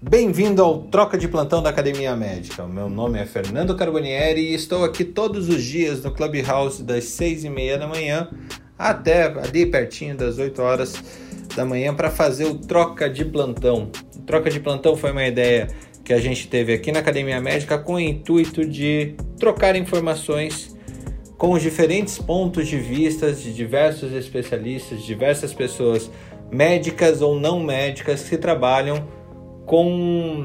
Bem-vindo ao Troca de Plantão da Academia Médica. Meu nome é Fernando Carbonieri e estou aqui todos os dias no Clubhouse das seis e meia da manhã até ali pertinho das 8 horas da manhã para fazer o Troca de Plantão. O Troca de Plantão foi uma ideia que a gente teve aqui na Academia Médica com o intuito de trocar informações com os diferentes pontos de vista de diversos especialistas, diversas pessoas médicas ou não médicas que trabalham com,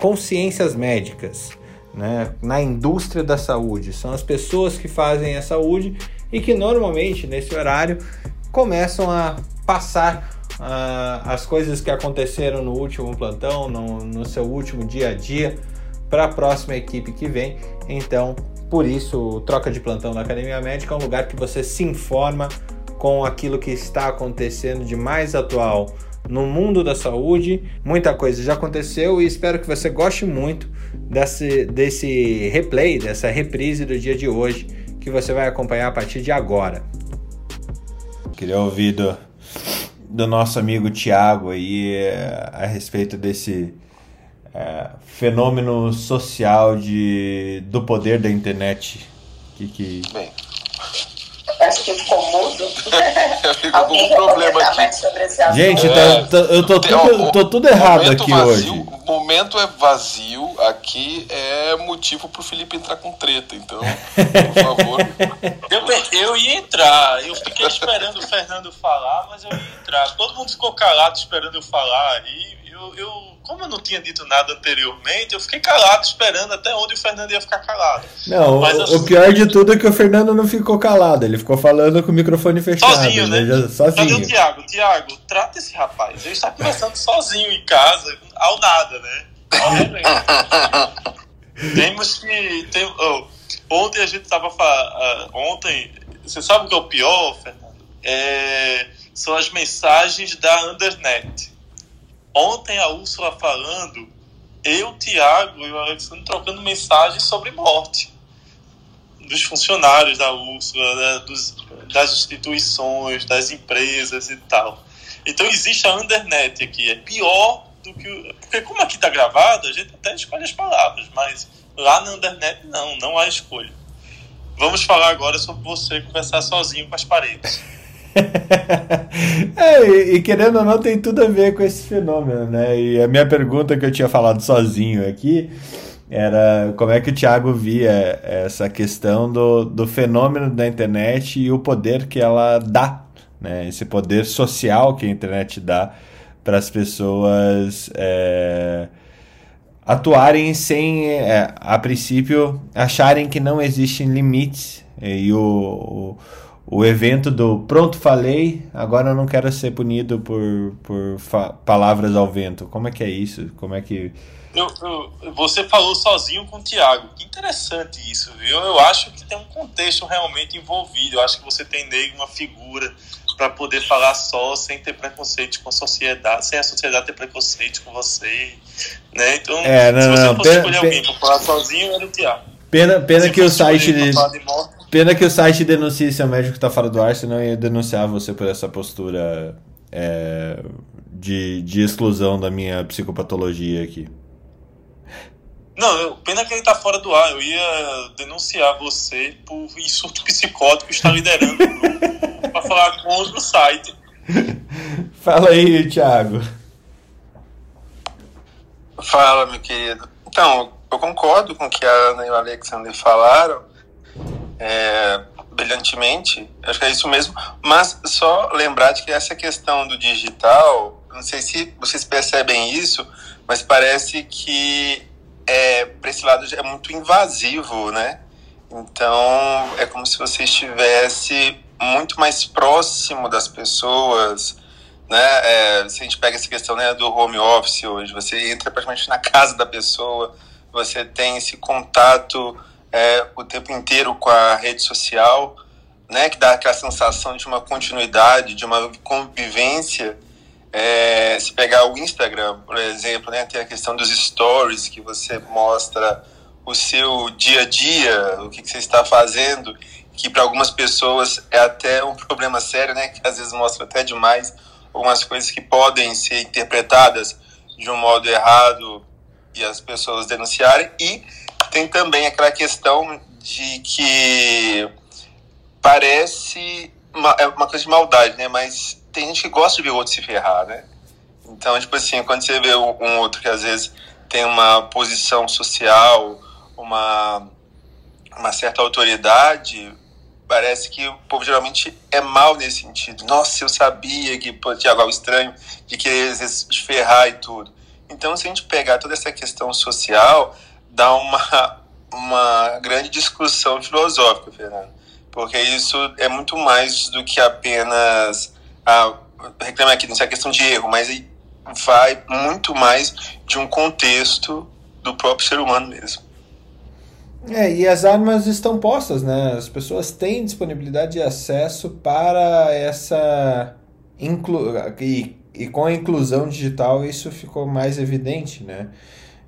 com ciências médicas, né? na indústria da saúde. São as pessoas que fazem a saúde e que normalmente nesse horário começam a passar uh, as coisas que aconteceram no último plantão, no, no seu último dia a dia, para a próxima equipe que vem. Então, por isso, Troca de Plantão da Academia Médica é um lugar que você se informa com aquilo que está acontecendo de mais atual no mundo da saúde. Muita coisa já aconteceu e espero que você goste muito desse, desse replay, dessa reprise do dia de hoje que você vai acompanhar a partir de agora. Queria ouvir do, do nosso amigo Tiago aí é, a respeito desse é, fenômeno social de, do poder da internet. Que, que... Bem, acho que ficou mudo. eu fico com um problema aqui. Gente, tá, tá, eu tô tudo, tô tudo errado aqui vazio, hoje. O momento é vazio, aqui é motivo pro Felipe entrar com treta, então, por favor. eu, eu ia entrar, eu fiquei esperando o Fernando falar, mas eu ia entrar. Todo mundo ficou calado esperando eu falar, e eu, eu como eu não tinha dito nada anteriormente, eu fiquei calado, esperando até onde o Fernando ia ficar calado. Não, Mas, o, assim, o pior de tudo é que o Fernando não ficou calado, ele ficou falando com o microfone fechado. Sozinho, né? Já, sozinho. Cadê o Tiago? Tiago, trata esse rapaz. Ele está conversando sozinho em casa, ao nada, né? Temos que. Tem, oh, ontem a gente estava falando. Uh, ontem, você sabe o que é o pior, Fernando? É, são as mensagens da Undernet Ontem a Úrsula falando, eu, Tiago e o Alexandre trocando mensagens sobre morte dos funcionários da Úrsula, né, dos, das instituições, das empresas e tal. Então existe a undernet aqui, é pior do que. Porque, como aqui está gravado, a gente até escolhe as palavras, mas lá na undernet não, não há escolha. Vamos falar agora sobre você conversar sozinho com as paredes. é, e, e, querendo ou não, tem tudo a ver com esse fenômeno, né? E a minha pergunta que eu tinha falado sozinho aqui era como é que o Thiago via essa questão do, do fenômeno da internet e o poder que ela dá, né? Esse poder social que a internet dá para as pessoas é, atuarem sem, é, a princípio, acharem que não existem limites e o, o o evento do pronto falei, agora eu não quero ser punido por, por palavras ao vento. Como é que é isso? Como é que eu, eu, você falou sozinho com o Thiago. Que interessante isso, viu? Eu acho que tem um contexto realmente envolvido. Eu acho que você tem nele uma figura para poder falar só sem ter preconceito com a sociedade, sem a sociedade ter preconceito com você, né? Então, é, não, se você não, fosse pena, escolher alguém para falar sozinho, era o Thiago. Pena, pena que o site de, de morte, Pena que o site denuncie seu médico está fora do ar, senão ia denunciar você por essa postura é, de, de exclusão da minha psicopatologia aqui. Não, pena que ele está fora do ar. Eu ia denunciar você por insulto psicótico estar liderando o grupo para falar contra o site. Fala aí, Thiago. Fala, meu querido. Então, eu concordo com o que a Ana e o Alexander falaram é, brilhantemente, acho que é isso mesmo, mas só lembrar de que essa questão do digital, não sei se vocês percebem isso, mas parece que é, para esse lado é muito invasivo, né? Então é como se você estivesse muito mais próximo das pessoas, né? É, se a gente pega essa questão né, do home office hoje, você entra praticamente na casa da pessoa, você tem esse contato é, o tempo inteiro com a rede social, né, que dá aquela sensação de uma continuidade, de uma convivência. É, se pegar o Instagram, por exemplo, né, tem a questão dos stories, que você mostra o seu dia a dia, o que, que você está fazendo, que para algumas pessoas é até um problema sério, né, que às vezes mostra até demais algumas coisas que podem ser interpretadas de um modo errado e as pessoas denunciarem. E tem também aquela questão de que parece uma, é uma coisa de maldade, né? Mas tem gente que gosta de ver o outro se ferrar, né? Então, tipo assim, quando você vê um outro que às vezes tem uma posição social, uma, uma certa autoridade, parece que o povo geralmente é mal nesse sentido. Nossa, eu sabia que tinha algo estranho, de querer se ferrar e tudo. Então, se a gente pegar toda essa questão social, dá uma, uma grande discussão filosófica, Fernando. Porque isso é muito mais do que apenas. Ah, reclama aqui nessa questão de erro, mas vai muito mais de um contexto do próprio ser humano mesmo. É, e as armas estão postas, né? As pessoas têm disponibilidade de acesso para essa. Inclu... E, e com a inclusão digital isso ficou mais evidente, né?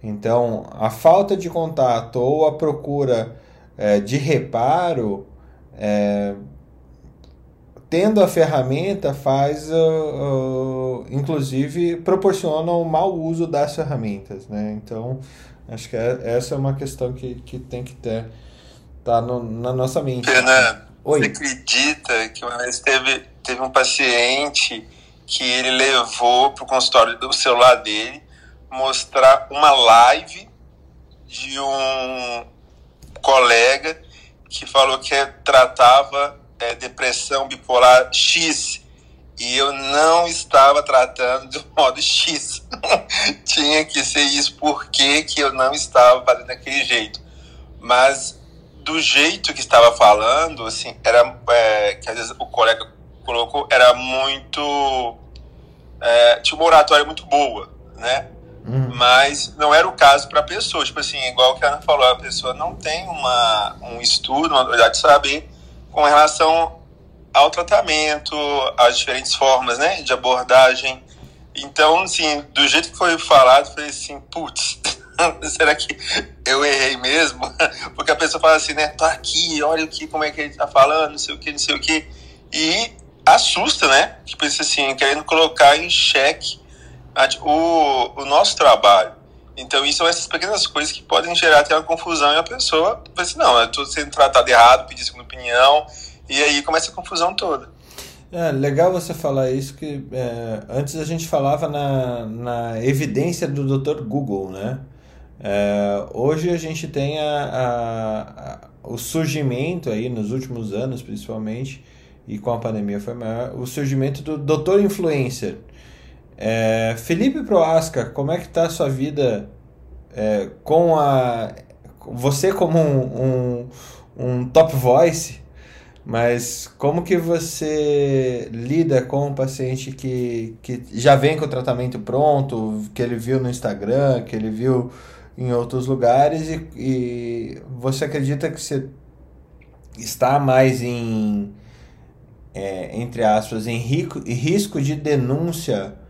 Então, a falta de contato ou a procura é, de reparo é, tendo a ferramenta faz, uh, uh, inclusive, proporciona o um mau uso das ferramentas, né? Então, acho que é, essa é uma questão que, que tem que ter, tá no, na nossa mente. Fernando, Oi. você acredita que uma vez teve, teve um paciente que ele levou para o consultório do celular dele mostrar uma live de um colega que falou que tratava é, depressão bipolar X e eu não estava tratando do modo X. Tinha que ser isso porque que eu não estava fazendo daquele jeito. Mas do jeito que estava falando, assim, era é, que às vezes o colega colocou, era muito é, tinha uma oratória muito boa, né? Uhum. Mas não era o caso para a pessoa. Tipo assim, igual que a Ana falou, a pessoa não tem uma, um estudo, uma habilidade de saber com relação ao tratamento, às diferentes formas né, de abordagem. Então, assim, do jeito que foi falado, foi assim, putz, será que eu errei mesmo? Porque a pessoa fala assim, né, tô aqui, olha o que, como é que ele tá falando, não sei o que, não sei o que. E assusta, né? Tipo assim, querendo colocar em xeque o, o nosso trabalho. Então, isso são essas pequenas coisas que podem gerar até uma confusão e a pessoa vai assim, não, eu estou sendo tratado errado, pedir segunda opinião, e aí começa a confusão toda. É, legal você falar isso, que é, antes a gente falava na, na evidência do Dr. Google, né? É, hoje a gente tem a, a, a, o surgimento aí, nos últimos anos principalmente, e com a pandemia foi maior, o surgimento do Dr. Influencer. É, Felipe Proasca, como é que está a sua vida é, com a... Você como um, um, um top voice, mas como que você lida com um paciente que, que já vem com o tratamento pronto, que ele viu no Instagram, que ele viu em outros lugares e, e você acredita que você está mais em, é, entre aspas, em, rico, em risco de denúncia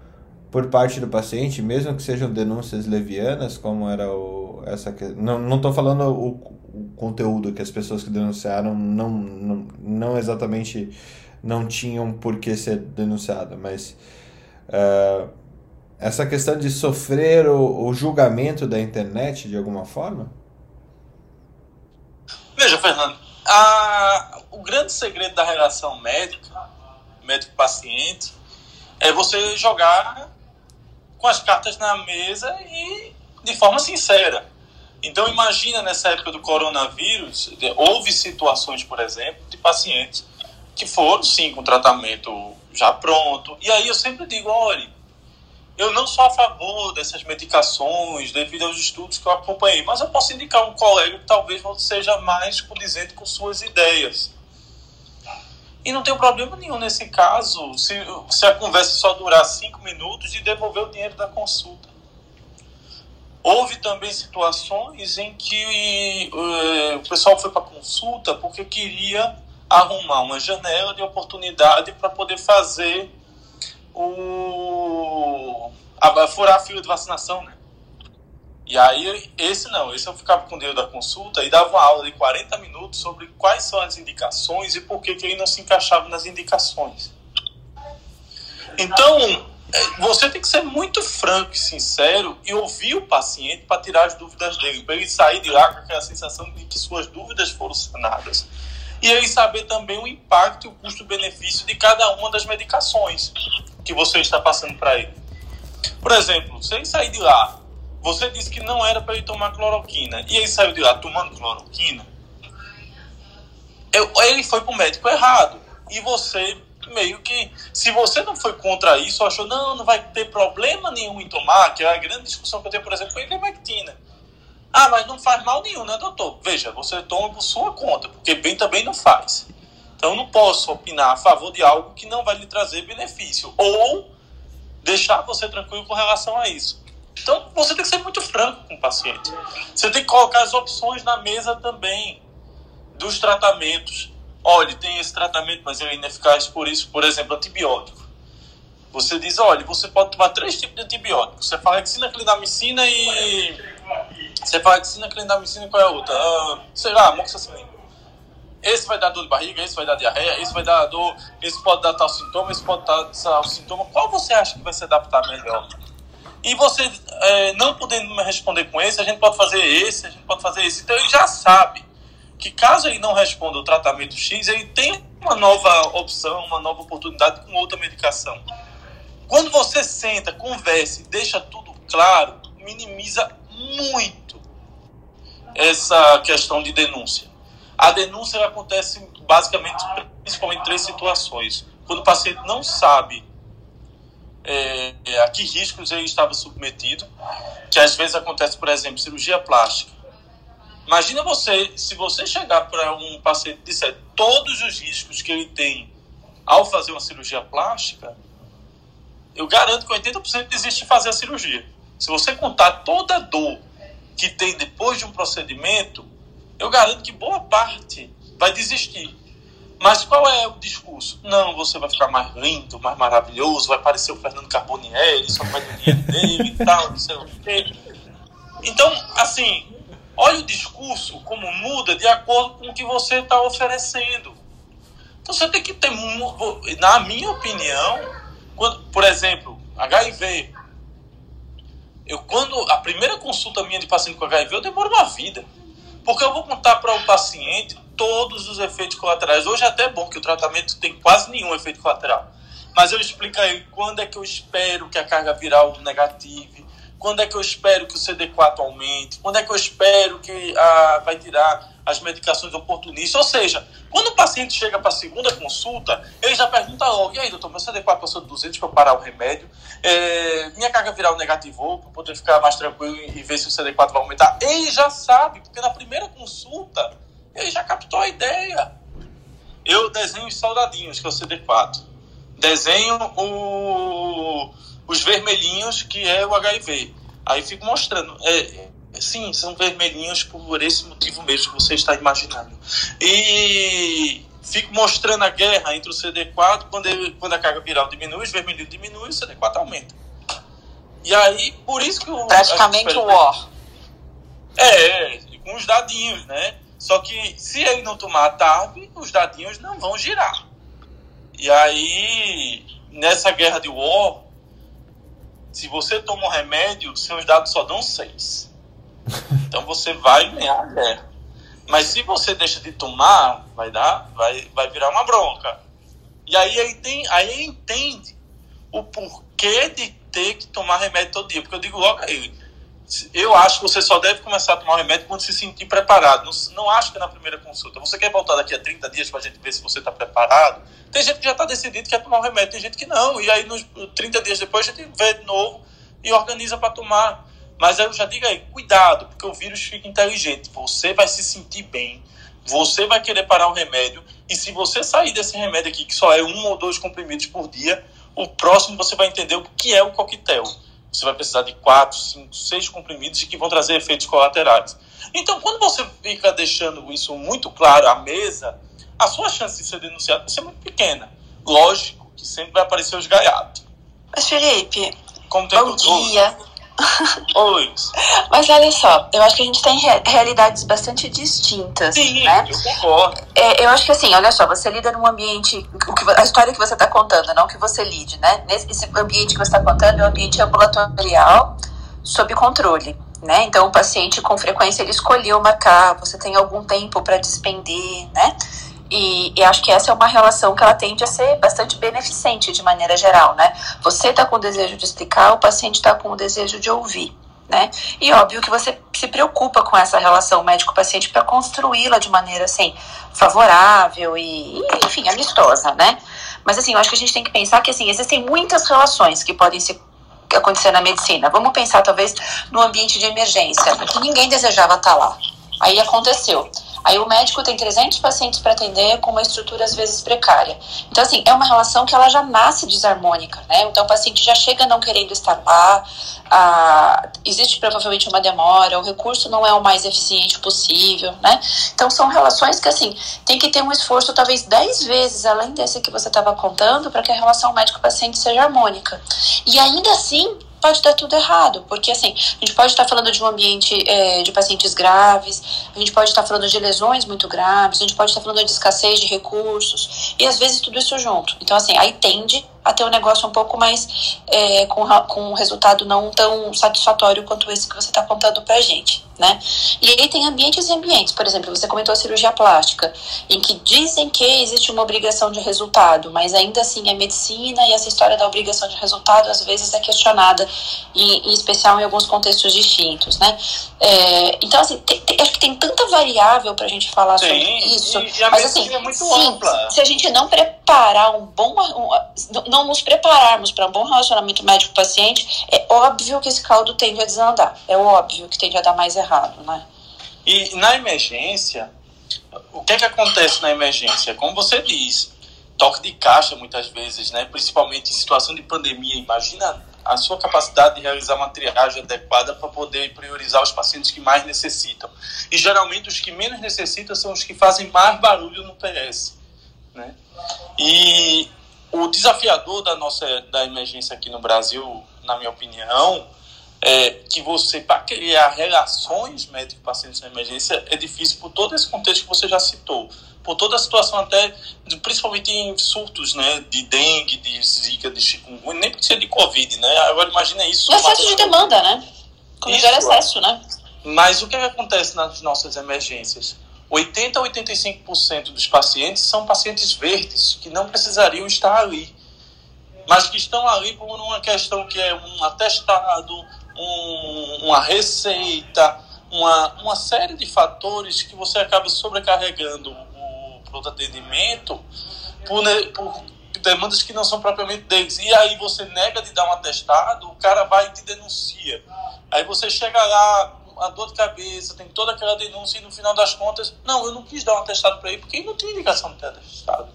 por parte do paciente, mesmo que sejam denúncias levianas, como era o, essa não estou falando o, o, conteúdo que as pessoas que denunciaram não, não, não exatamente não tinham por que ser denunciada, mas uh, essa questão de sofrer o, o julgamento da internet de alguma forma? Veja, Fernando, a, o grande segredo da relação médica, médico-paciente, é você jogar com as cartas na mesa e de forma sincera. Então imagina nessa época do coronavírus, houve situações, por exemplo, de pacientes que foram sim com tratamento já pronto. E aí eu sempre digo, olhe, eu não sou a favor dessas medicações devido aos estudos que eu acompanhei, mas eu posso indicar um colega que talvez seja mais condizente com suas ideias. E não tem problema nenhum nesse caso se, se a conversa só durar cinco minutos e devolver o dinheiro da consulta. Houve também situações em que uh, o pessoal foi para consulta porque queria arrumar uma janela de oportunidade para poder fazer o a, furar a fila de vacinação, né? E aí, esse não, esse eu ficava com o dinheiro da consulta e dava uma aula de 40 minutos sobre quais são as indicações e por que, que ele não se encaixava nas indicações. Então, é, você tem que ser muito franco e sincero e ouvir o paciente para tirar as dúvidas dele, para ele sair de lá com aquela sensação de que suas dúvidas foram sanadas. E ele saber também o impacto e o custo-benefício de cada uma das medicações que você está passando para ele. Por exemplo, se ele sair de lá, você disse que não era para ele tomar cloroquina, e ele saiu de lá tomando cloroquina, ele foi para o médico errado. E você meio que, se você não foi contra isso, achou, não, não vai ter problema nenhum em tomar, que é a grande discussão que eu tenho, por exemplo, com a ivermectina. Ah, mas não faz mal nenhum, né, doutor? Veja, você toma por sua conta, porque bem também não faz. Então eu não posso opinar a favor de algo que não vai lhe trazer benefício. Ou deixar você tranquilo com relação a isso. Então você tem que ser muito franco com o paciente. Você tem que colocar as opções na mesa também dos tratamentos olha, tem esse tratamento, mas ele é ineficaz por isso, por exemplo, antibiótico. Você diz, olha, você pode tomar três tipos de antibiótico. Você fala Cefalexina, clindamicina e... Você fala Cefalexina, clindamicina e qual é a outra? Ah, sei lá, amoxicilina. Esse vai dar dor de barriga, esse vai dar diarreia, esse vai dar dor, esse pode dar tal sintoma, esse pode dar tal sintoma. Qual você acha que vai se adaptar melhor? E você, é, não podendo me responder com esse, a gente pode fazer esse, a gente pode fazer esse. Então ele já sabe que caso ele não responda o tratamento X, ele tem uma nova opção, uma nova oportunidade com outra medicação. Quando você senta, conversa e deixa tudo claro, minimiza muito essa questão de denúncia. A denúncia acontece basicamente, principalmente em três situações. Quando o paciente não sabe é, a que riscos ele estava submetido, que às vezes acontece, por exemplo, cirurgia plástica Imagina você, se você chegar para um paciente e disser todos os riscos que ele tem ao fazer uma cirurgia plástica, eu garanto que 80% desiste de fazer a cirurgia. Se você contar toda a dor que tem depois de um procedimento, eu garanto que boa parte vai desistir. Mas qual é o discurso? Não, você vai ficar mais lindo, mais maravilhoso, vai parecer o Fernando Carbonieri, só vai dinheiro dele e tal, não sei o quê. Então, assim, Olha o discurso como muda de acordo com o que você está oferecendo. Então você tem que ter, na minha opinião, quando, por exemplo, HIV. Eu quando a primeira consulta minha de paciente com HIV, eu demoro uma vida. Porque eu vou contar para o paciente todos os efeitos colaterais. Hoje é até bom que o tratamento tem quase nenhum efeito colateral. Mas eu explico aí quando é que eu espero que a carga viral negative, quando é que eu espero que o CD4 aumente? Quando é que eu espero que ah, vai tirar as medicações oportunistas? Ou seja, quando o paciente chega para a segunda consulta, ele já pergunta logo: e aí, doutor, meu CD4 passou de 200 para parar o remédio? É, minha carga viral negativou para poder ficar mais tranquilo e ver se o CD4 vai aumentar? Ele já sabe, porque na primeira consulta ele já captou a ideia. Eu desenho os soldadinhos, que é o CD4. Desenho o os vermelhinhos, que é o HIV. Aí fico mostrando. É, sim, são vermelhinhos por esse motivo mesmo que você está imaginando. E fico mostrando a guerra entre o CD4, quando, ele, quando a carga viral diminui, os vermelhinhos diminuem, o CD4 aumenta. E aí, por isso que o. Praticamente o War. É, com os dadinhos, né? Só que se ele não tomar a tarde, os dadinhos não vão girar. E aí, nessa guerra de War, se você toma um remédio, seus dados só dão 6. Então você vai ganhar a guerra. Mas se você deixa de tomar, vai dar, vai, vai virar uma bronca. E aí ele, tem, aí ele entende o porquê de ter que tomar remédio todo dia. Porque eu digo logo a ele, eu acho que você só deve começar a tomar o remédio quando se sentir preparado. Não, não acho que é na primeira consulta. Você quer voltar daqui a 30 dias para a gente ver se você está preparado? Tem gente que já está decidido que quer tomar o remédio, tem gente que não. E aí, nos 30 dias depois, a gente vê de novo e organiza para tomar. Mas eu já digo aí, cuidado, porque o vírus fica inteligente. Você vai se sentir bem, você vai querer parar o remédio. E se você sair desse remédio aqui, que só é um ou dois comprimidos por dia, o próximo você vai entender o que é o coquetel. Você vai precisar de quatro, cinco, seis comprimidos e que vão trazer efeitos colaterais. Então, quando você fica deixando isso muito claro à mesa, a sua chance de ser denunciado vai ser muito pequena. Lógico que sempre vai aparecer os gaiatos. Mas, Felipe, Como tem bom dia. Oi. Mas olha só, eu acho que a gente tem re realidades bastante distintas. Sim, né? eu concordo. É, eu acho que assim, olha só, você lida num ambiente. O que, a história que você está contando, não que você lide, né? Nesse esse ambiente que você está contando é um ambiente ambulatorial sob controle. Né? Então, o paciente, com frequência, ele escolheu marcar, você tem algum tempo para despender, né? E, e, acho que essa é uma relação que ela tende a ser bastante beneficente de maneira geral, né? Você está com o desejo de explicar, o paciente está com o desejo de ouvir, né? E óbvio que você se preocupa com essa relação médico-paciente para construí-la de maneira assim favorável e, enfim, amistosa, né? Mas assim, eu acho que a gente tem que pensar que assim existem muitas relações que podem se acontecer na medicina. Vamos pensar talvez no ambiente de emergência, que ninguém desejava estar lá. Aí aconteceu. Aí o médico tem 300 pacientes para atender com uma estrutura às vezes precária. Então, assim, é uma relação que ela já nasce desarmônica, né? Então, o paciente já chega não querendo estar lá, ah, existe provavelmente uma demora, o recurso não é o mais eficiente possível, né? Então, são relações que, assim, tem que ter um esforço talvez 10 vezes além desse que você estava contando para que a relação médico-paciente seja harmônica. E ainda assim, pode dar tudo errado, porque assim, a gente pode estar falando de um ambiente é, de pacientes graves, a gente pode estar falando de lesões muito graves, a gente pode estar falando de escassez de recursos, e às vezes tudo isso junto. Então, assim, aí tende a ter um negócio um pouco mais é, com, com um resultado não tão satisfatório quanto esse que você está contando pra gente, né? E aí tem ambientes e ambientes, por exemplo, você comentou a cirurgia plástica, em que dizem que existe uma obrigação de resultado, mas ainda assim é medicina e essa história da obrigação de resultado às vezes é questionada, em, em especial em alguns contextos distintos, né? É, então, assim, tem, tem, acho que tem tanta variável pra gente falar Sim, sobre isso, a mas assim, é muito sim, ampla. se a gente não preparar um bom, um, não nos prepararmos para um bom relacionamento médico-paciente, é óbvio que esse caldo tende a desandar. É óbvio que tende a dar mais errado, né? E na emergência, o que é que acontece na emergência? Como você diz, toque de caixa muitas vezes, né? Principalmente em situação de pandemia. Imagina a sua capacidade de realizar uma triagem adequada para poder priorizar os pacientes que mais necessitam. E geralmente os que menos necessitam são os que fazem mais barulho no PS, né? E o desafiador da nossa da emergência aqui no Brasil, na minha opinião, é que você para criar relações médico-pacientes na emergência é difícil por todo esse contexto que você já citou, por toda a situação até principalmente em surtos, né, de dengue, de zika, de chikungunya, nem precisa de covid, né? Agora imagina isso. O excesso de demanda, né? Quando gera excesso, né? Mas o que, é que acontece nas nossas emergências? 80 a 85% dos pacientes são pacientes verdes que não precisariam estar ali, mas que estão ali por uma questão que é um atestado, um, uma receita, uma, uma série de fatores que você acaba sobrecarregando o pronto atendimento por, por demandas que não são propriamente deles. E aí você nega de dar um atestado, o cara vai e te denuncia. Aí você chega lá, a dor de cabeça, tem toda aquela denúncia e no final das contas, não, eu não quis dar um atestado para ele porque ele não tinha indicação de ter atestado.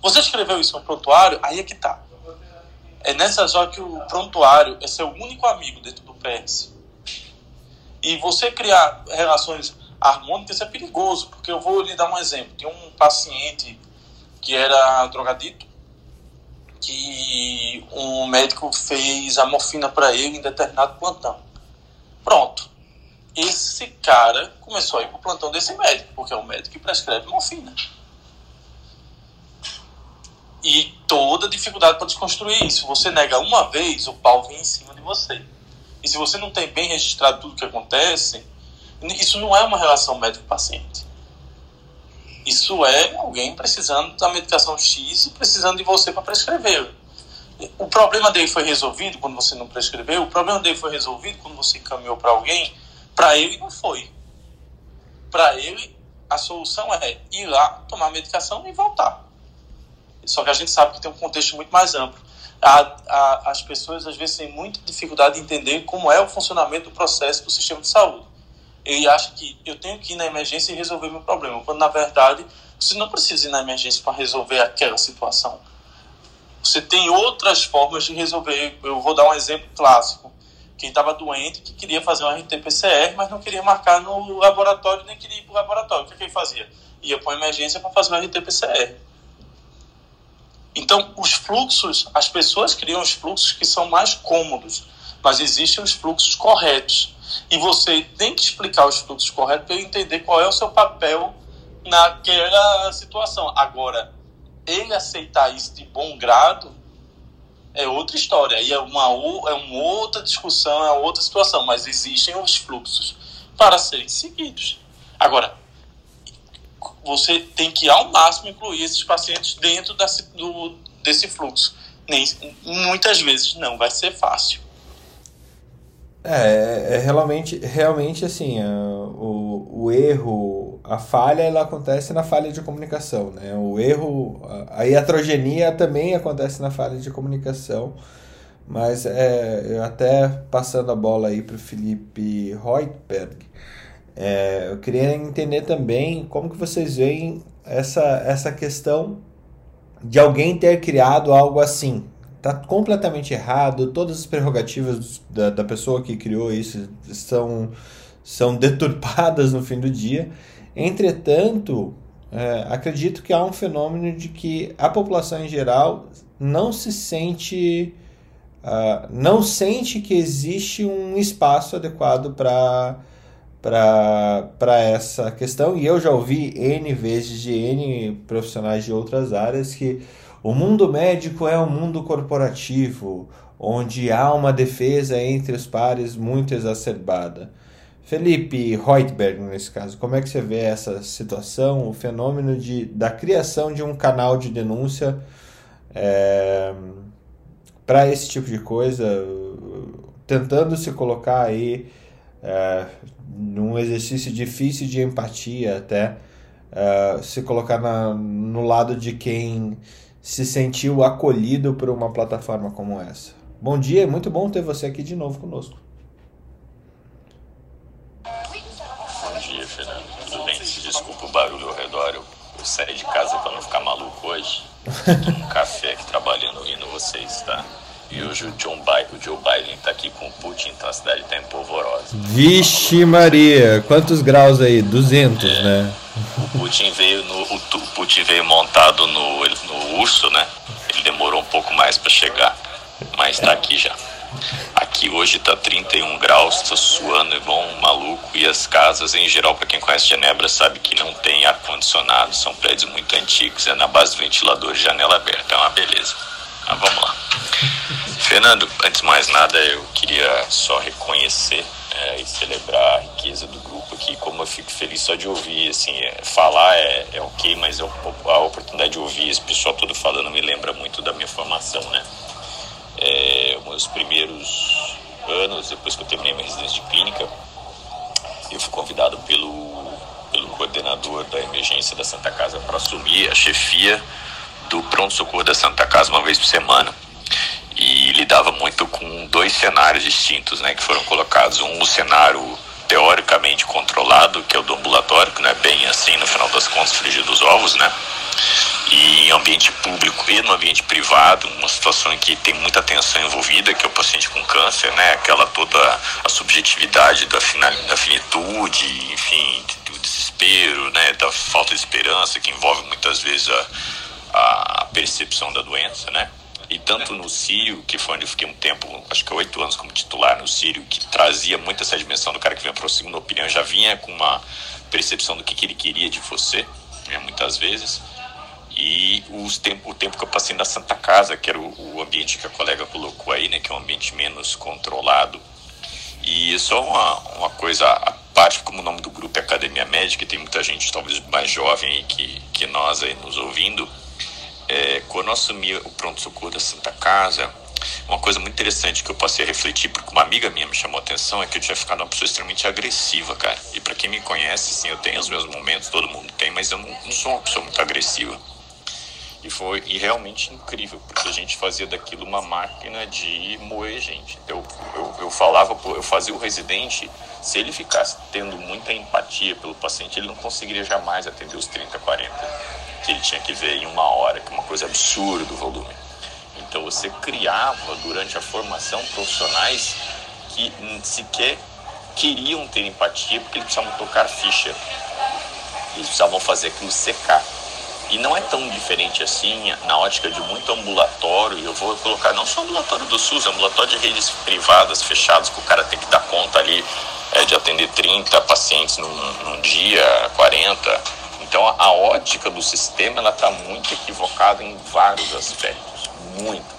Você escreveu isso no prontuário, aí é que tá. É nessas horas que o prontuário é seu único amigo dentro do PS. E você criar relações harmônicas é perigoso, porque eu vou lhe dar um exemplo. Tem um paciente que era drogadito, que um médico fez a morfina para ele em determinado plantão. Pronto esse cara começou a ir pro plantão desse médico, porque é o médico que prescreve morfina. E toda dificuldade para desconstruir isso. Você nega uma vez, o pau vem em cima de você. E se você não tem bem registrado tudo o que acontece, isso não é uma relação médico-paciente. Isso é alguém precisando da medicação X e precisando de você para prescrever. O problema dele foi resolvido quando você não prescreveu, o problema dele foi resolvido quando você encaminhou para alguém para ele não foi. Para ele, a solução é ir lá, tomar medicação e voltar. Só que a gente sabe que tem um contexto muito mais amplo. A, a, as pessoas às vezes têm muita dificuldade de entender como é o funcionamento do processo do sistema de saúde. Ele acha que eu tenho que ir na emergência e resolver meu problema, quando na verdade você não precisa ir na emergência para resolver aquela situação. Você tem outras formas de resolver. Eu vou dar um exemplo clássico quem estava doente, que queria fazer um RT-PCR, mas não queria marcar no laboratório, nem queria ir para o laboratório. O que, que ele fazia? Ia para emergência para fazer um RT-PCR. Então, os fluxos, as pessoas criam os fluxos que são mais cômodos. mas existem os fluxos corretos. E você tem que explicar os fluxos corretos para entender qual é o seu papel naquela situação. Agora, ele aceitar isso de bom grado é outra história. Aí é uma, é uma outra discussão, é outra situação. Mas existem os fluxos para serem seguidos. Agora, você tem que ao máximo incluir esses pacientes dentro desse, do, desse fluxo. Nem, muitas vezes não vai ser fácil. É, é realmente, realmente assim, a, o, o erro, a falha, ela acontece na falha de comunicação, né? O erro, a, iatrogenia também acontece na falha de comunicação, mas é, até passando a bola aí para o Felipe Reutberg, é, eu queria entender também como que vocês veem essa, essa questão de alguém ter criado algo assim. Está completamente errado, todas as prerrogativas da, da pessoa que criou isso são, são deturpadas no fim do dia. Entretanto, é, acredito que há um fenômeno de que a população em geral não se sente uh, não sente que existe um espaço adequado para para essa questão. E eu já ouvi N vezes de N profissionais de outras áreas que o mundo médico é um mundo corporativo, onde há uma defesa entre os pares muito exacerbada. Felipe Reutberg, nesse caso, como é que você vê essa situação, o fenômeno de, da criação de um canal de denúncia é, para esse tipo de coisa, tentando se colocar aí é, num exercício difícil de empatia até, uh, se colocar na, no lado de quem se sentiu acolhido por uma plataforma como essa. Bom dia, é muito bom ter você aqui de novo conosco. Um café aqui trabalhando vocês, tá? E hoje o, John Biden, o Joe Biden está aqui com o Putin, então a cidade está empolvorosa. Vixe Maria, quantos graus aí? 200, é, né? O Putin veio no o, Putin veio montado no, no urso, né? Ele demorou um pouco mais para chegar, mas está aqui já. Aqui hoje está 31 graus, está suando igual um maluco e as casas em geral, para quem conhece Genebra, sabe que não tem ar condicionado, são prédios muito antigos, é na base do ventilador, janela aberta, é uma beleza. Mas vamos lá. Fernando, antes de mais nada, eu queria só reconhecer é, e celebrar a riqueza do grupo aqui. Como eu fico feliz só de ouvir, assim, é, falar é, é ok, mas eu, a oportunidade de ouvir esse pessoal todo falando me lembra muito da minha formação, né? É, meus primeiros anos, depois que eu terminei minha residência de clínica, eu fui convidado pelo, pelo coordenador da emergência da Santa Casa para assumir a chefia do pronto-socorro da Santa Casa uma vez por semana e lidava muito com dois cenários distintos, né, que foram colocados. Um, o cenário teoricamente controlado, que é o do ambulatório, que não é bem assim, no final das contas, frigir dos ovos, né? E em ambiente público e no ambiente privado, uma situação em que tem muita tensão envolvida, que é o paciente com câncer, né? Aquela toda a subjetividade da, final, da finitude, enfim, do desespero, né? Da falta de esperança, que envolve muitas vezes a, a percepção da doença, né? E tanto no Sírio, que foi onde eu fiquei um tempo, acho que oito anos como titular no Sírio, que trazia muito essa dimensão do cara que vinha para a segunda opinião, já vinha com uma percepção do que, que ele queria de você, né, muitas vezes. E os tempo, o tempo que eu passei na Santa Casa, que era o, o, ambiente que a colega colocou aí, né, que é um ambiente menos controlado. E só uma, uma coisa a parte, como o nome do grupo é Academia Médica, e tem muita gente talvez mais jovem aí que, que nós aí nos ouvindo, é, quando eu assumi o pronto-socorro da Santa Casa, uma coisa muito interessante que eu passei a refletir, porque uma amiga minha me chamou a atenção, é que eu tinha ficado uma pessoa extremamente agressiva, cara. E para quem me conhece, assim, eu tenho os meus momentos, todo mundo tem, mas eu não, não sou uma pessoa muito agressiva. E foi e realmente incrível, porque a gente fazia daquilo uma máquina de moer gente. Eu, eu, eu falava, eu fazia o residente, se ele ficasse tendo muita empatia pelo paciente, ele não conseguiria jamais atender os 30, 40 que ele tinha que ver em uma hora, que é uma coisa absurda do volume. Então você criava durante a formação profissionais que sequer queriam ter empatia porque eles precisavam tocar ficha. Eles precisavam fazer aquilo secar. E não é tão diferente assim na ótica de muito ambulatório, e eu vou colocar não só ambulatório do SUS, ambulatório de redes privadas fechadas, que o cara tem que dar conta ali é, de atender 30 pacientes num, num dia, 40. Então a, a ótica do sistema ela está muito equivocada em vários aspectos, muito.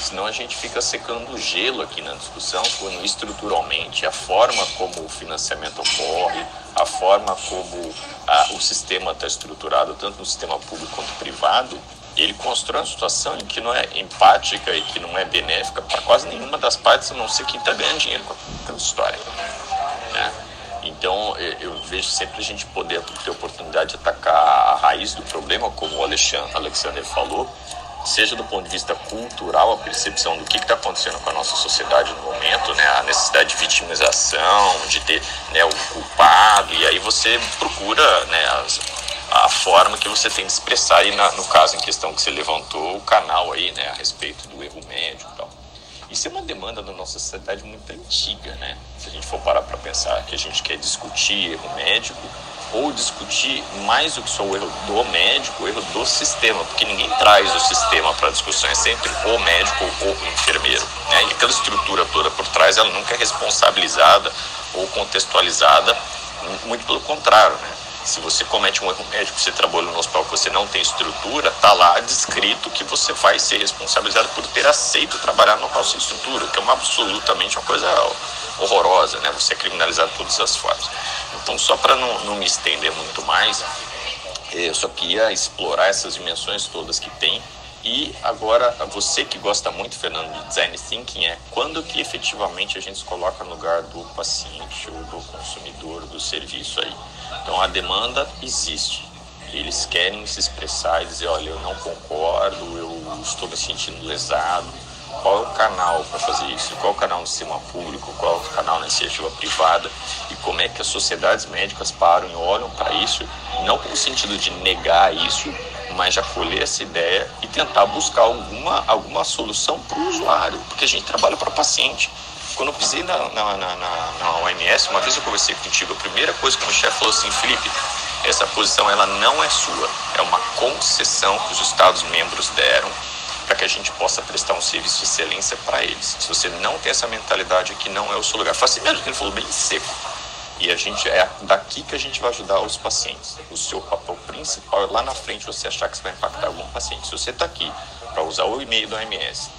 Senão a gente fica secando gelo aqui na discussão, quando estruturalmente a forma como o financiamento ocorre, a forma como a, o sistema está estruturado, tanto no sistema público quanto privado, ele constrói uma situação que não é empática e que não é benéfica para quase nenhuma das partes, a não ser quem está ganhando dinheiro com aquela história. Né? Então, eu vejo sempre a gente poder ter a oportunidade de atacar a raiz do problema, como o Alexandre, falou, seja do ponto de vista cultural, a percepção do que está acontecendo com a nossa sociedade no momento, né, a necessidade de vitimização, de ter né, o culpado, e aí você procura né, as, a forma que você tem de expressar, aí na, no caso em questão que você levantou, o canal aí, né, a respeito do erro médico e tal. Isso é uma demanda da nossa sociedade muito antiga, né? Se a gente for parar para pensar que a gente quer discutir erro médico, ou discutir mais do que só o erro do médico, o erro do sistema, porque ninguém traz o sistema para discussão, é sempre o médico ou o enfermeiro. Né? E aquela estrutura toda por trás, ela nunca é responsabilizada ou contextualizada, muito pelo contrário. Né? Se você comete um erro médico, você trabalha no hospital que você não tem estrutura, está lá descrito que você vai ser responsabilizado por ter aceito trabalhar no local sem estrutura, que é uma absolutamente uma coisa horrorosa, né? Você é criminalizado de todas as formas. Então, só para não, não me estender muito mais, eu só queria explorar essas dimensões todas que tem. E agora, você que gosta muito, Fernando, de design thinking, é quando que efetivamente a gente se coloca no lugar do paciente ou do consumidor do serviço aí. Então, a demanda existe. Eles querem se expressar e dizer, olha, eu não concordo, eu estou me sentindo lesado, qual é o canal para fazer isso, qual é o canal no sistema público, qual é o canal na iniciativa privada e como é que as sociedades médicas param e olham para isso, não com o sentido de negar isso, mas de acolher essa ideia e tentar buscar alguma, alguma solução para o usuário, porque a gente trabalha para paciente. Quando eu pisei na, na, na, na, OMS, uma vez eu conversei contigo, a primeira coisa que o chefe falou assim, Felipe, essa posição ela não é sua, é uma concessão que os Estados membros deram para que a gente possa prestar um serviço de excelência para eles. Se você não tem essa mentalidade aqui, não é o seu lugar. Foi assim mesmo que ele falou, bem seco. E a gente é daqui que a gente vai ajudar os pacientes. O seu papel principal é lá na frente você achar que você vai impactar algum paciente. Se você está aqui para usar o e-mail do OMS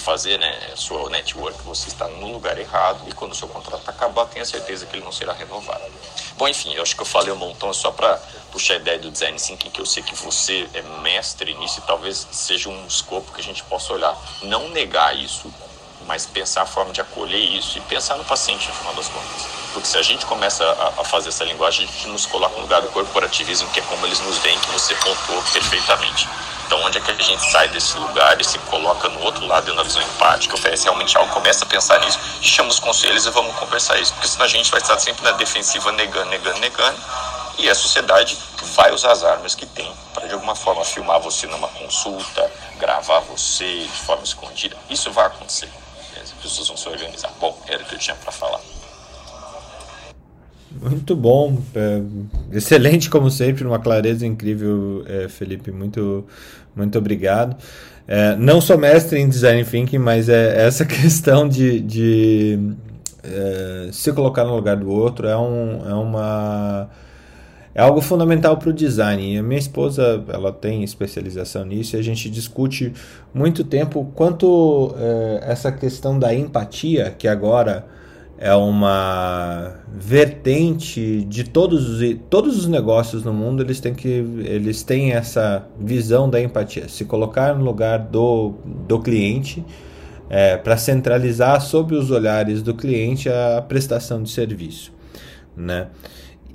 fazer né, sua network, você está no lugar errado e quando o seu contrato acabar, tenha certeza que ele não será renovado. Bom, enfim, eu acho que eu falei um montão só para puxar a ideia do design thinking, que eu sei que você é mestre nisso e talvez seja um escopo que a gente possa olhar. Não negar isso, mas pensar a forma de acolher isso e pensar no paciente no final das contas. Porque se a gente começa a, a fazer essa linguagem, a gente nos coloca no lugar do corporativismo, que é como eles nos veem, que você pontuou perfeitamente. Então, onde é que a gente sai desse lugar e se coloca no outro lado, na visão empática, oferece realmente algo, começa a pensar nisso, chama os conselhos e vamos conversar isso, porque senão a gente vai estar sempre na defensiva, negando, negando, negando, e a sociedade vai usar as armas que tem para, de alguma forma, filmar você numa consulta, gravar você de forma escondida. Isso vai acontecer. As pessoas vão se organizar. Bom, era o que eu tinha para falar. Muito bom, é, excelente como sempre, uma clareza incrível, é, Felipe. Muito, muito obrigado. É, não sou mestre em design thinking, mas é essa questão de, de é, se colocar no lugar do outro é, um, é uma é algo fundamental para o design. E a minha esposa ela tem especialização nisso e a gente discute muito tempo quanto é, essa questão da empatia que agora é uma vertente de todos os, todos os negócios no mundo eles têm que eles têm essa visão da empatia. Se colocar no lugar do, do cliente é, para centralizar sob os olhares do cliente a prestação de serviço né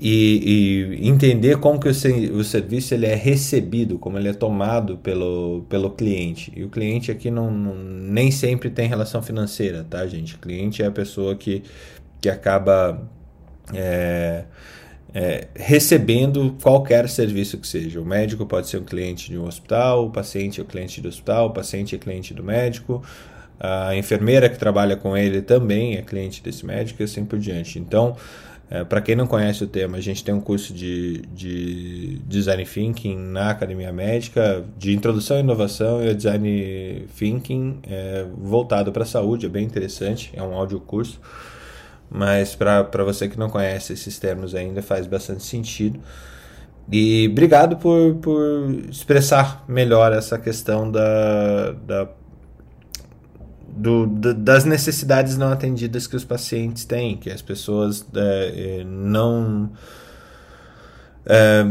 e, e, entender como que o, o, serviço ele é recebido, como ele é tomado pelo, pelo cliente. E o cliente aqui não, não, nem sempre tem relação financeira, tá, gente? O cliente é a pessoa que, que acaba é, é, recebendo qualquer serviço que seja. O médico pode ser um cliente de um hospital, o paciente é o cliente do hospital, o paciente é cliente do médico, a enfermeira que trabalha com ele também é cliente desse médico e assim por diante. Então, É, Para quem não conhece o tema, a gente tem um curso de, de Design Thinking na Academia Médica, de Introdução à Inovação e Design Thinking é, voltado para a saúde, é bem interessante, é um áudio curso, mas para você que não conhece esses termos ainda faz bastante sentido. E obrigado por, por expressar melhor essa questão da, da do, das necessidades não atendidas que os pacientes têm, que as pessoas é, é, não. É,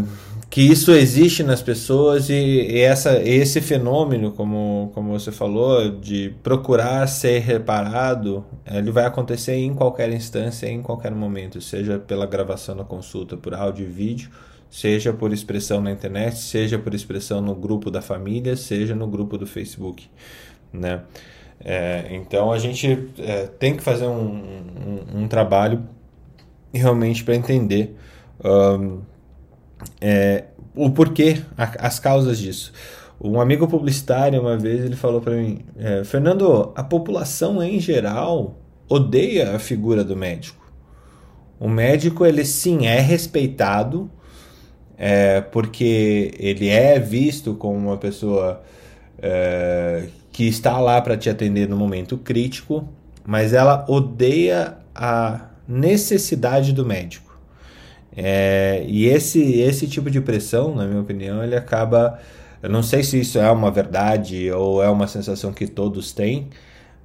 que isso existe nas pessoas e, e, essa, esse fenômeno, como, como você falou, de procurar ser reparado, ele vai acontecer em qualquer instância, em qualquer momento, seja pela gravação da consulta por áudio e vídeo, seja por expressão na internet, seja por expressão no grupo da família, seja no grupo do Facebook, né? É, então a gente é, tem que fazer um, um, um trabalho realmente para entender um, é, o porquê, a, as causas disso. Um amigo publicitário uma vez ele falou para mim, é, Fernando, a população em geral odeia a figura do médico. O médico ele sim é respeitado é, porque ele é visto como uma pessoa é, que está lá para te atender no momento crítico, mas ela odeia a necessidade do médico. É, e esse, esse tipo de pressão, na minha opinião, ele acaba. Eu não sei se isso é uma verdade ou é uma sensação que todos têm,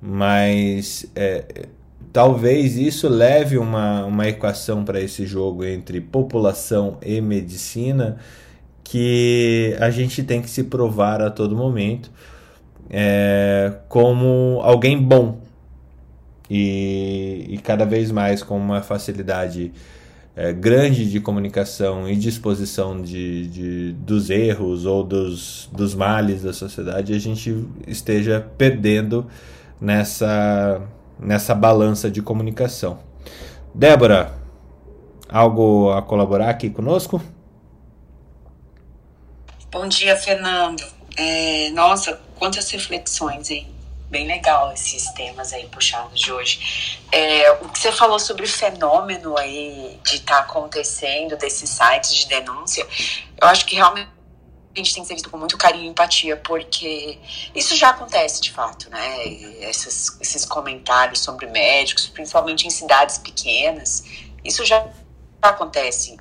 mas é, talvez isso leve uma, uma equação para esse jogo entre população e medicina que a gente tem que se provar a todo momento é, como alguém bom e, e, cada vez mais com uma facilidade é, grande de comunicação e disposição de, de, dos erros ou dos, dos males da sociedade, a gente esteja perdendo nessa, nessa balança de comunicação. Débora, algo a colaborar aqui conosco? Bom dia, Fernando. É, nossa, quantas reflexões, hein? Bem legal esses temas aí puxados de hoje. É, o que você falou sobre o fenômeno aí de estar tá acontecendo desses sites de denúncia, eu acho que realmente a gente tem que ser visto com muito carinho e empatia, porque isso já acontece de fato, né? Esses, esses comentários sobre médicos, principalmente em cidades pequenas, isso já acontece.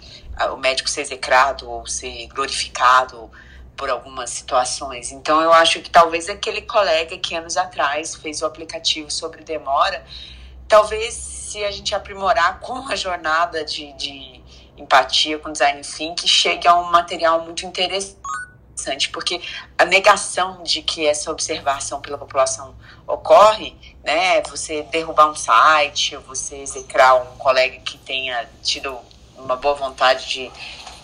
O médico ser execrado ou ser glorificado por algumas situações. Então, eu acho que talvez aquele colega que anos atrás fez o aplicativo sobre demora, talvez se a gente aprimorar com a jornada de, de empatia com design thinking, chegue a um material muito interessante, porque a negação de que essa observação pela população ocorre, né, você derrubar um site, você execrar um colega que tenha tido uma boa vontade de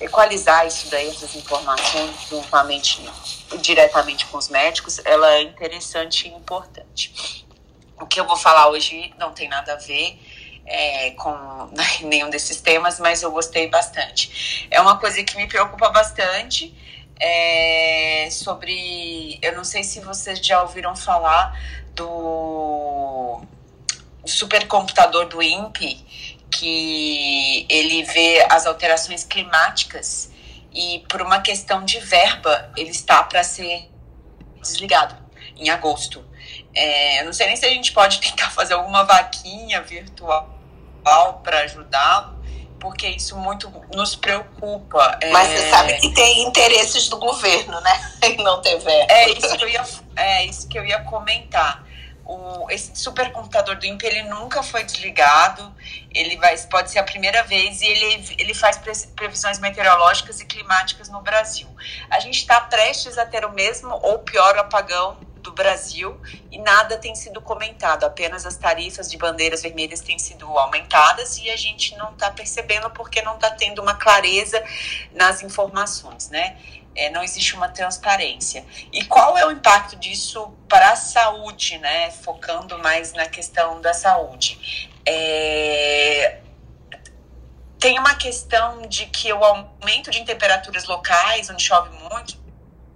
equalizar isso daí, essas informações juntamente diretamente com os médicos, ela é interessante e importante. O que eu vou falar hoje não tem nada a ver é, com nenhum desses temas, mas eu gostei bastante. É uma coisa que me preocupa bastante. É, sobre. Eu não sei se vocês já ouviram falar do supercomputador do INPE, que ele vê as alterações climáticas e por uma questão de verba ele está para ser desligado em agosto. É, eu não sei nem se a gente pode tentar fazer alguma vaquinha virtual para ajudá-lo, porque isso muito nos preocupa. Mas é... você sabe que tem interesses do governo, né? Em não ter verba. É isso que eu ia, é isso que eu ia comentar o, esse supercomputador do INPE ele nunca foi desligado, ele vai, pode ser a primeira vez e ele, ele faz previsões meteorológicas e climáticas no Brasil. A gente está prestes a ter o mesmo ou pior apagão do Brasil e nada tem sido comentado, apenas as tarifas de bandeiras vermelhas têm sido aumentadas e a gente não está percebendo porque não está tendo uma clareza nas informações, né? É, não existe uma transparência. E qual é o impacto disso para a saúde, né? Focando mais na questão da saúde. É, tem uma questão de que o aumento de temperaturas locais, onde chove muito,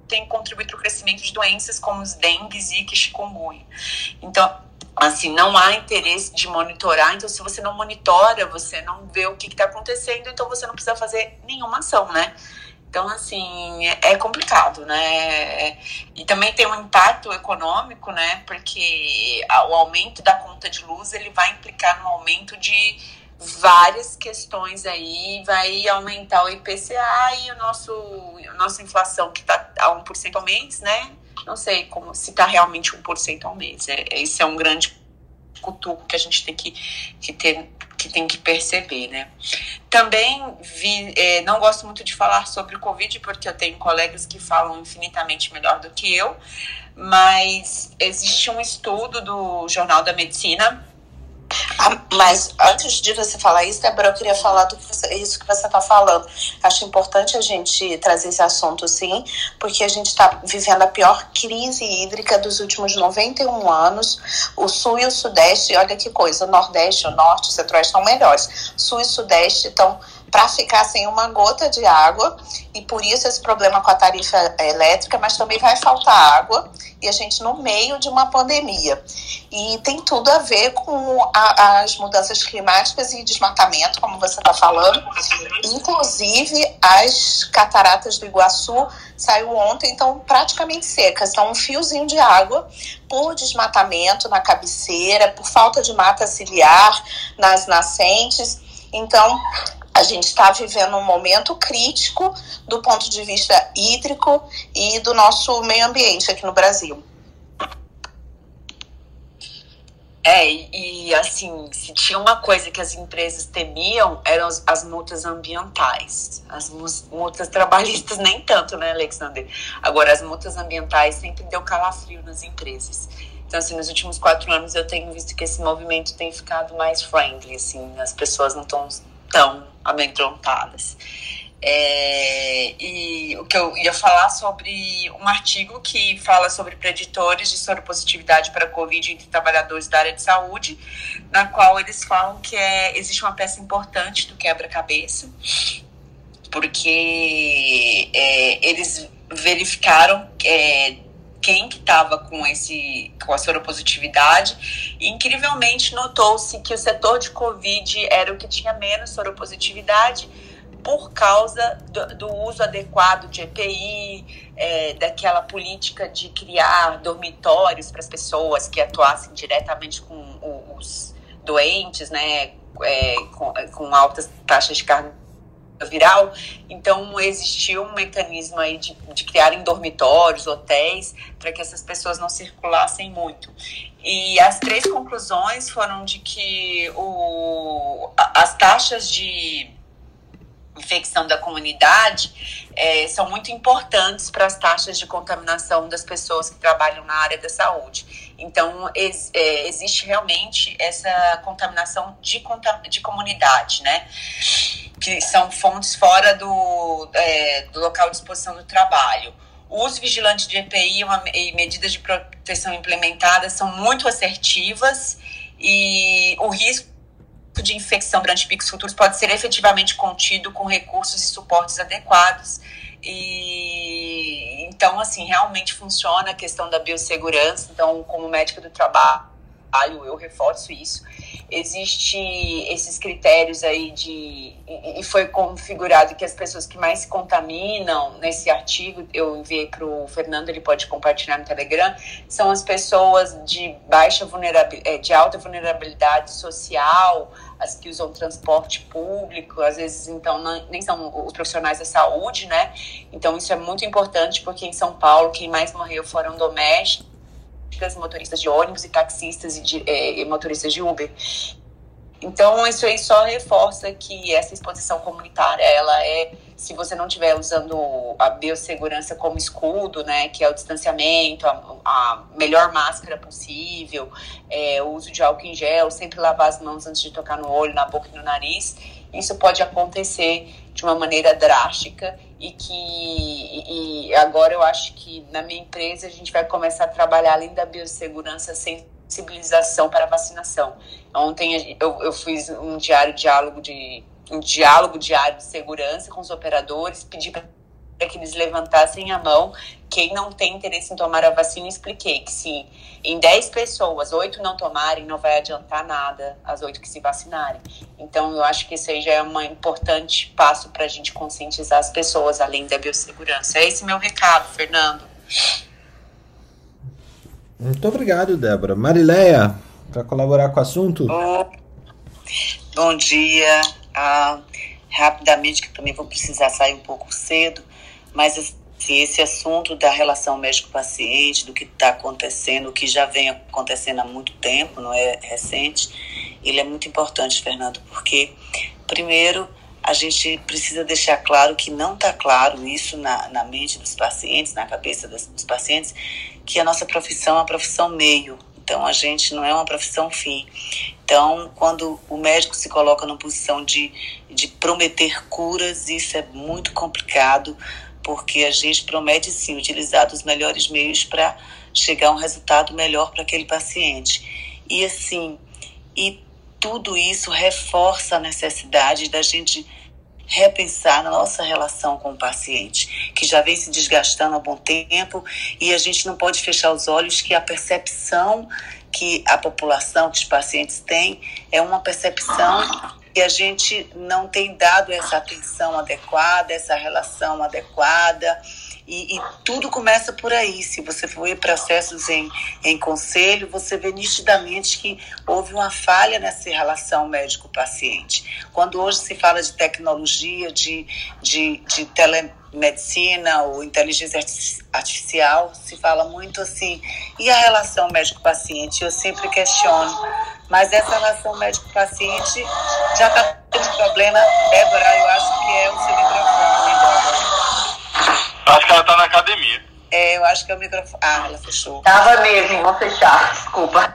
tem contribuído para o crescimento de doenças como os dengue, zika e chikungunya. Então, assim, não há interesse de monitorar, então se você não monitora, você não vê o que está acontecendo, então você não precisa fazer nenhuma ação, né? Então, assim, é, complicado, né? E também tem um impacto econômico, né? Porque o aumento da conta de luz, ele vai implicar no aumento de várias questões aí, vai aumentar o IPCA e o nosso, a nossa inflação que está a 1% ao mês, né? Não sei como se está realmente 1% ao mês. É, esse é um grande cutuco que a gente tem que, que ter que tem que perceber, né? Também vi, é, não gosto muito de falar sobre o Covid, porque eu tenho colegas que falam infinitamente melhor do que eu, mas existe um estudo do Jornal da Medicina ah, mas antes de você falar isso, Débora, eu queria falar do que você, isso que você está falando. Acho importante a gente trazer esse assunto, sim, porque a gente está vivendo a pior crise hídrica dos últimos 91 anos. O Sul e o Sudeste, olha que coisa, o Nordeste, o Norte, o Centro-Oeste estão melhores. Sul e Sudeste estão para ficar sem uma gota de água e por isso esse problema com a tarifa elétrica, mas também vai faltar água e a gente no meio de uma pandemia. E tem tudo a ver com a, as mudanças climáticas e desmatamento, como você está falando. Inclusive, as cataratas do Iguaçu saiu ontem, então praticamente secas. Então, um fiozinho de água por desmatamento na cabeceira, por falta de mata ciliar nas nascentes. Então, a gente está vivendo um momento crítico do ponto de vista hídrico e do nosso meio ambiente aqui no Brasil. É, e, assim, se tinha uma coisa que as empresas temiam, eram as, as multas ambientais. As multas trabalhistas nem tanto, né, Alexander? Agora, as multas ambientais sempre deu calafrio nas empresas. Então, assim, nos últimos quatro anos eu tenho visto que esse movimento tem ficado mais friendly, assim, as pessoas não estão tão amedrontadas. É, e o que eu ia falar sobre um artigo que fala sobre preditores de soropositividade para Covid entre trabalhadores da área de saúde, na qual eles falam que é, existe uma peça importante do quebra-cabeça, porque é, eles verificaram é, quem que estava com esse com a soropositividade. E incrivelmente notou-se que o setor de covid era o que tinha menos soropositividade por causa do, do uso adequado de EPI, é, daquela política de criar dormitórios para as pessoas que atuassem diretamente com os doentes, né, é, com, com altas taxas de carga viral. Então, existiu um mecanismo aí de, de criar em dormitórios, hotéis, para que essas pessoas não circulassem muito. E as três conclusões foram de que o, as taxas de infecção da comunidade é, são muito importantes para as taxas de contaminação das pessoas que trabalham na área da saúde. Então, ex, é, existe realmente essa contaminação de, de comunidade, né? Que são fontes fora do, é, do local de exposição do trabalho. Os vigilantes de EPI uma, e medidas de proteção implementadas são muito assertivas e o risco de infecção durante picos futuros pode ser efetivamente contido com recursos e suportes adequados. E então, assim, realmente funciona a questão da biossegurança. Então, como médica do trabalho, eu reforço isso. Existe esses critérios aí de e foi configurado que as pessoas que mais se contaminam nesse artigo, eu enviei para o Fernando, ele pode compartilhar no Telegram, são as pessoas de baixa vulnerabilidade, é, de alta vulnerabilidade social, as que usam transporte público, às vezes então não, nem são os profissionais da saúde, né? Então isso é muito importante porque em São Paulo quem mais morreu foram domésticos motoristas de ônibus e taxistas e, de, é, e motoristas de Uber. Então, isso aí só reforça que essa exposição comunitária, ela é, se você não estiver usando a biossegurança como escudo, né, que é o distanciamento, a, a melhor máscara possível, é, o uso de álcool em gel, sempre lavar as mãos antes de tocar no olho, na boca e no nariz, isso pode acontecer de uma maneira drástica e que e, agora eu acho que na minha empresa a gente vai começar a trabalhar além da biossegurança sem sensibilização para vacinação. Ontem eu, eu fiz um diário diálogo de um diálogo diário de segurança com os operadores, pedi para que eles levantassem a mão quem não tem interesse em tomar a vacina, expliquei que se em 10 pessoas, 8 não tomarem, não vai adiantar nada as 8 que se vacinarem. Então, eu acho que isso aí já é um importante passo para a gente conscientizar as pessoas, além da biossegurança. É esse meu recado, Fernando. Muito obrigado, Débora. Marileia, para colaborar com o assunto. Oh, bom dia. Ah, rapidamente, que também vou precisar sair um pouco cedo, mas assim, esse assunto da relação médico-paciente, do que está acontecendo, o que já vem acontecendo há muito tempo, não é recente, ele é muito importante, Fernando, porque, primeiro, a gente precisa deixar claro que não está claro isso na, na mente dos pacientes, na cabeça dos, pacientes, que a nossa profissão é uma profissão meio, então a gente não é uma profissão fim. Então, quando o médico se coloca numa posição de, de prometer curas, isso é muito complicado, porque a gente promete sim utilizar os melhores meios para chegar a um resultado melhor para aquele paciente. E assim, e tudo isso reforça a necessidade da gente repensar nossa relação com o paciente, que já vem se desgastando há bom tempo, e a gente não pode fechar os olhos que a percepção que a população, que os pacientes têm, é uma percepção que a gente não tem dado essa atenção adequada, essa relação adequada. E, e, tudo começa por aí. Se você for processos em, em conselho, você vê nitidamente que houve uma falha nessa relação médico-paciente. Quando hoje se fala de tecnologia, de, de, de telemedicina ou inteligência artificial, se fala muito assim. E a relação médico-paciente? Eu sempre questiono. Mas essa relação médico-paciente já está tendo problema. Débora, eu acho que é o seu microfone, Débora. Acho que ela tá na academia. É, eu acho que é o microfone. Ah, ela fechou. Tava mesmo, vou fechar, desculpa.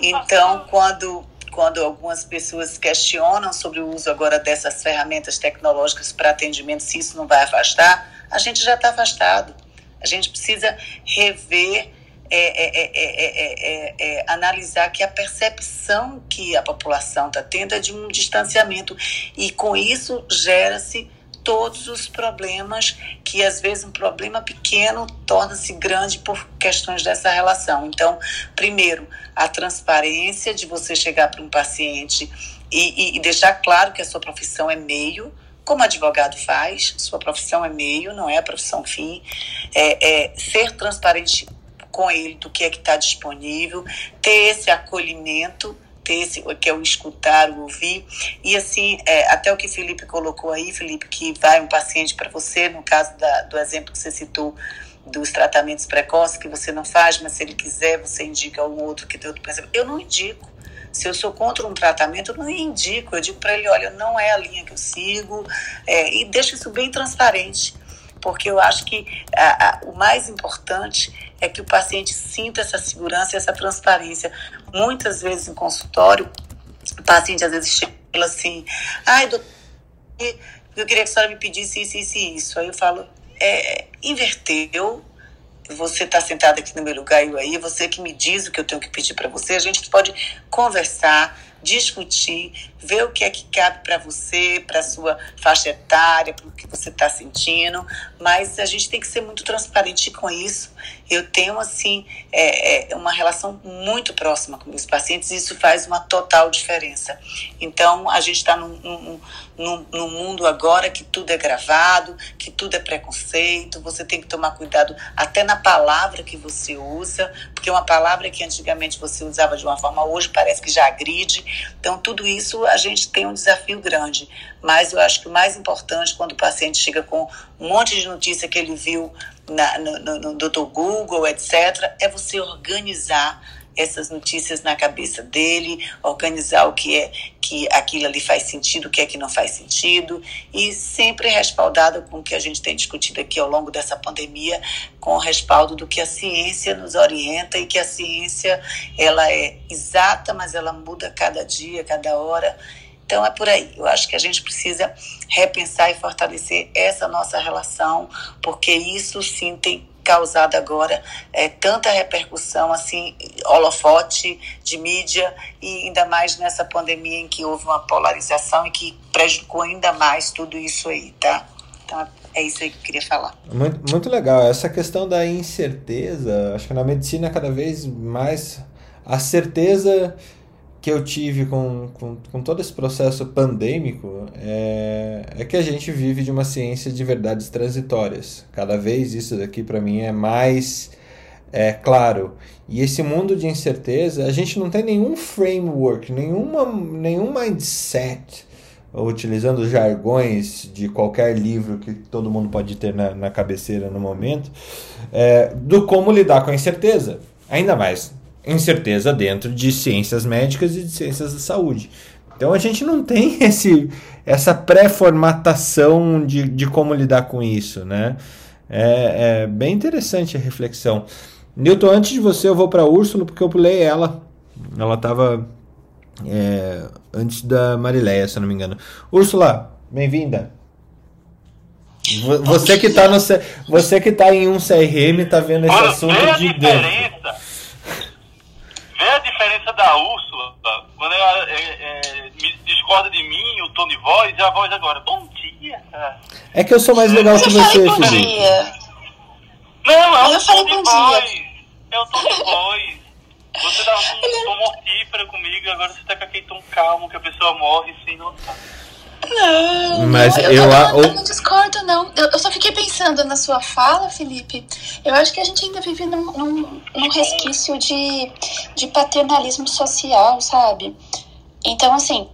Então, quando, quando algumas pessoas questionam sobre o uso agora dessas ferramentas tecnológicas para atendimento, se isso não vai afastar, a gente já está afastado. A gente precisa rever, é, é, é, analisar que a percepção que a população está tendo é de um distanciamento. E com isso gera-se todos os problemas que às vezes um problema pequeno torna-se grande por questões dessa relação. Então, primeiro, a transparência de você chegar para um paciente e, e, e deixar claro que a sua profissão é meio, como advogado faz, sua profissão é meio, não é a profissão fim, é, é ser transparente com ele do que é que está disponível, ter esse acolhimento ter que é o escutar, o ouvir. E assim, é, até o que Felipe colocou aí, Felipe, que vai um paciente para você, no caso da, do exemplo que você citou, dos tratamentos precoces que você não faz, mas se ele quiser, você indica um outro que tem outro exemplo. Eu não indico. Se eu sou contra um tratamento, eu não indico. Eu digo para ele, olha, não é a linha que eu sigo, é, e deixo isso bem transparente porque eu acho que a, a, o mais importante é que o paciente sinta essa segurança e essa transparência. Muitas vezes em consultório, o paciente às vezes chega assim, ai, doutor, eu queria que a senhora me pedisse isso, isso e isso. Aí eu falo, é, inverteu, você está sentado aqui no meu lugar e eu aí, você que me diz o que eu tenho que pedir para você, a gente pode conversar, discutir, ver o que é que cabe para você, para sua faixa etária, para o que você está sentindo, mas a gente tem que ser muito transparente com isso. Eu tenho, assim, é, é, uma relação muito próxima com meus pacientes e isso faz uma total diferença. Então, a gente está num, num, num, num mundo agora que tudo é gravado, que tudo é preconceito, você tem que tomar cuidado até na palavra que você usa, porque uma palavra que antigamente você usava de uma forma, hoje parece que já agride. Então, tudo isso a gente tem um desafio grande. Mas eu acho que o mais importante, quando o paciente chega com um monte de notícia que ele viu na, no, no, no Dr. Google, etc., é você organizar essas notícias na cabeça dele, organizar o que é que aquilo ali faz sentido, o que é que não faz sentido, e sempre respaldado com o que a gente tem discutido aqui ao longo dessa pandemia, com o respaldo do que a ciência nos orienta e que a ciência ela é exata, mas ela muda cada dia, cada hora. Então é por aí. Eu acho que a gente precisa repensar e fortalecer essa nossa relação, porque isso sim tem causado agora é, tanta repercussão, assim, holofote de mídia, e ainda mais nessa pandemia em que houve uma polarização e que prejudicou ainda mais tudo isso aí, tá? Então é isso aí que eu queria falar. Muito, muito legal. Essa questão da incerteza, acho que na medicina cada vez mais a certeza que eu tive com, com, com todo esse processo pandêmico é, é que a gente vive de uma ciência de verdades transitórias. Cada vez isso daqui para mim é mais é claro. E esse mundo de incerteza, a gente não tem nenhum framework, nenhuma, nenhum mindset utilizando jargões de qualquer livro que todo mundo pode ter na, na cabeceira no momento, é, do como lidar com a incerteza. Ainda mais incerteza dentro de ciências médicas e de ciências da saúde. Então a gente não tem esse, essa pré-formatação de, de como lidar com isso, né? É, é bem interessante a reflexão. Newton, antes de você, eu vou para Úrsula porque eu pulei ela. Ela estava é, antes da Marileia, se eu não me engano. Úrsula, bem-vinda. Você que está no você que tá em um CRM tá vendo esse assunto de diferença. dentro. Da Úrsula quando ela é, é, me discorda de mim, o tom de voz e a voz agora. Bom dia. É que eu sou mais legal que Eu falei você, bom Felipe. dia. Não, é um eu tom de bom dia. voz. É o tom de voz. Você dá um tom mortífero comigo, agora você tá com aquele tom calmo que a pessoa morre sem notar. Não, Mas não, eu- eu, a- eu, o- eu não discordo, não. Eu, eu só fiquei pensando na sua fala, Felipe. Eu acho que a gente ainda vive num, num, num resquício de, de paternalismo social, sabe? Então, assim,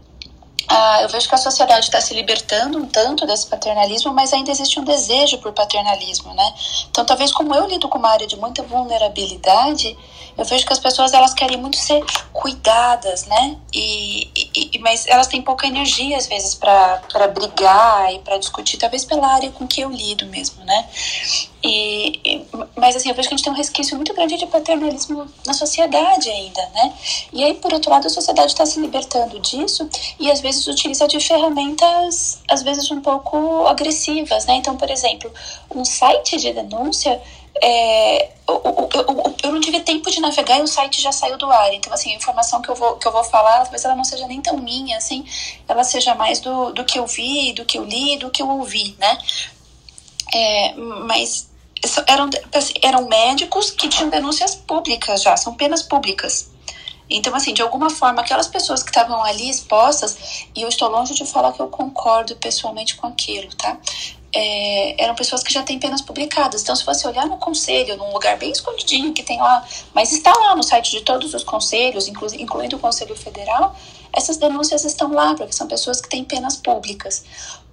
ah, eu vejo que a sociedade está se libertando um tanto desse paternalismo, mas ainda existe um desejo por paternalismo, né? Então, talvez como eu lido com uma área de muita vulnerabilidade, eu vejo que as pessoas elas querem muito ser cuidadas, né? E, e- mas elas têm pouca energia às vezes para brigar e para discutir, talvez pela área com que eu lido mesmo, né? E, e- mas assim, eu vejo que a gente tem um resquício muito grande de paternalismo na sociedade ainda, né? E aí, por outro lado, a sociedade está se libertando disso e às vezes utiliza de ferramentas, às vezes um pouco agressivas, né? Então, por exemplo, um site de denúncia é, o- o- eu não tive tempo de navegar e o site já saiu do ar. Então, assim, a informação que eu vou, que eu vou falar, talvez ela não seja nem tão minha, assim, ela seja mais do, do que eu vi, do que eu li, do que eu ouvi, né? É, mas eram, assim, eram médicos que tinham denúncias públicas já, são penas públicas. Então, assim, de alguma forma, aquelas pessoas que estavam ali expostas, e eu estou longe de falar que eu concordo pessoalmente com aquilo, tá? É, eram pessoas que já têm penas publicadas. Então, se você olhar no conselho, num lugar bem escondidinho que tem lá, mas está lá no site de todos os conselhos, inclu, incluindo o Conselho Federal, essas denúncias estão lá, porque são pessoas que têm penas públicas.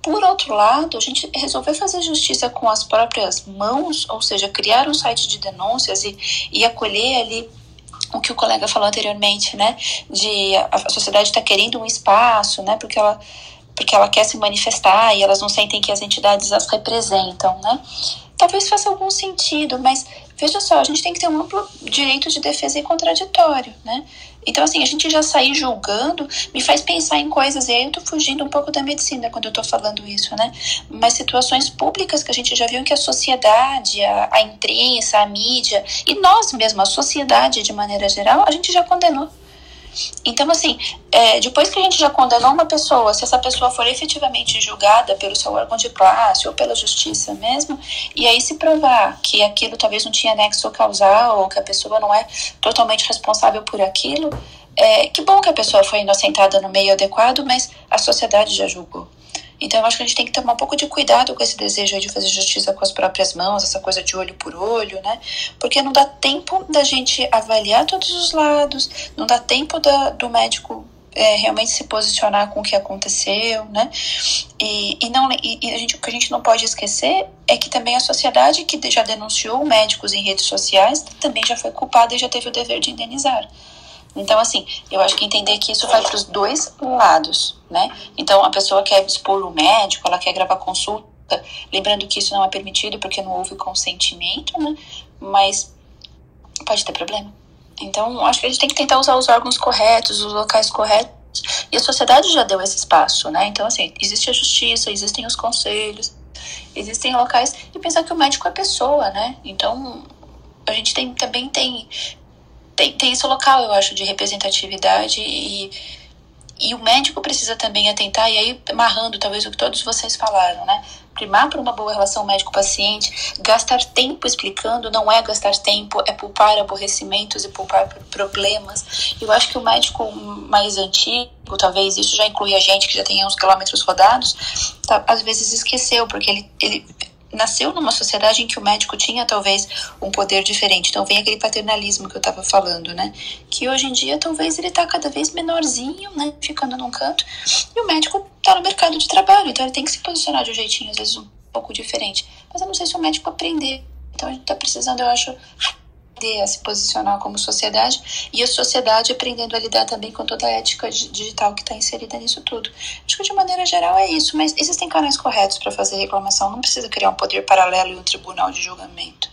Por outro lado, a gente resolveu fazer justiça com as próprias mãos, ou seja, criar um site de denúncias e, e acolher ali o que o colega falou anteriormente, né? De a, a sociedade está querendo um espaço, né? Porque ela, porque ela quer se manifestar e elas não sentem que as entidades as representam, né? Talvez faça algum sentido, mas veja só, a gente tem que ter um amplo direito de defesa e contraditório, né? Então, assim, a gente já sair julgando me faz pensar em coisas, e aí eu tô fugindo um pouco da medicina quando eu tô falando isso, né? Mas situações públicas que a gente já viu que a sociedade, a, a imprensa, a mídia, e nós mesmos, a sociedade de maneira geral, a gente já condenou. Então, assim, é, depois que a gente já condenou uma pessoa, se essa pessoa for efetivamente julgada pelo seu órgão de classe ou pela justiça mesmo, e aí se provar que aquilo talvez não tinha nexo causal ou que a pessoa não é totalmente responsável por aquilo, é, que bom que a pessoa foi inocentada no meio adequado, mas a sociedade já julgou. Então, eu acho que a gente tem que tomar um pouco de cuidado com esse desejo de fazer justiça com as próprias mãos, essa coisa de olho por olho, né? Porque não dá tempo da gente avaliar todos os lados, não dá tempo da, do médico é, realmente se posicionar com o que aconteceu, né? E, e, não, e, e a gente, o que a gente não pode esquecer é que também a sociedade que já denunciou médicos em redes sociais também já foi culpada e já teve o dever de indenizar. Então, assim, eu acho que entender que isso vai para os dois lados, né? Então, a pessoa quer expor o médico, ela quer gravar consulta, lembrando que isso não é permitido porque não houve consentimento, né? Mas pode ter problema. Então, acho que a gente tem que tentar usar os órgãos corretos, os locais corretos. E a sociedade já deu esse espaço, né? Então, assim, existe a justiça, existem os conselhos, existem locais. E pensar que o médico é pessoa, né? Então, a gente tem, também tem tem, tem esse local, eu acho, de representatividade e, E o médico precisa também atentar, e aí amarrando talvez o que todos vocês falaram, né? Primar por uma boa relação médico-paciente, gastar tempo explicando não é gastar tempo, é poupar aborrecimentos e poupar problemas. Eu acho que o médico mais antigo, talvez isso já inclui a gente que já tem uns quilômetros rodados, tá, às vezes esqueceu, porque ele, ele nasceu numa sociedade em que o médico tinha talvez um poder diferente. Então vem aquele paternalismo que eu estava falando, né? Que hoje em dia talvez ele está cada vez menorzinho, né? Ficando num canto. E o médico está no mercado de trabalho, então ele tem que se posicionar de um jeitinho, às vezes um pouco diferente. Mas eu não sei se o médico aprender. Então a gente está precisando, eu acho, aprender a se posicionar como sociedade e a sociedade aprendendo a lidar também com toda a ética digital que está inserida nisso tudo. Acho que de maneira geral é isso, mas existem canais corretos para fazer reclamação, não precisa criar um poder paralelo e um tribunal de julgamento.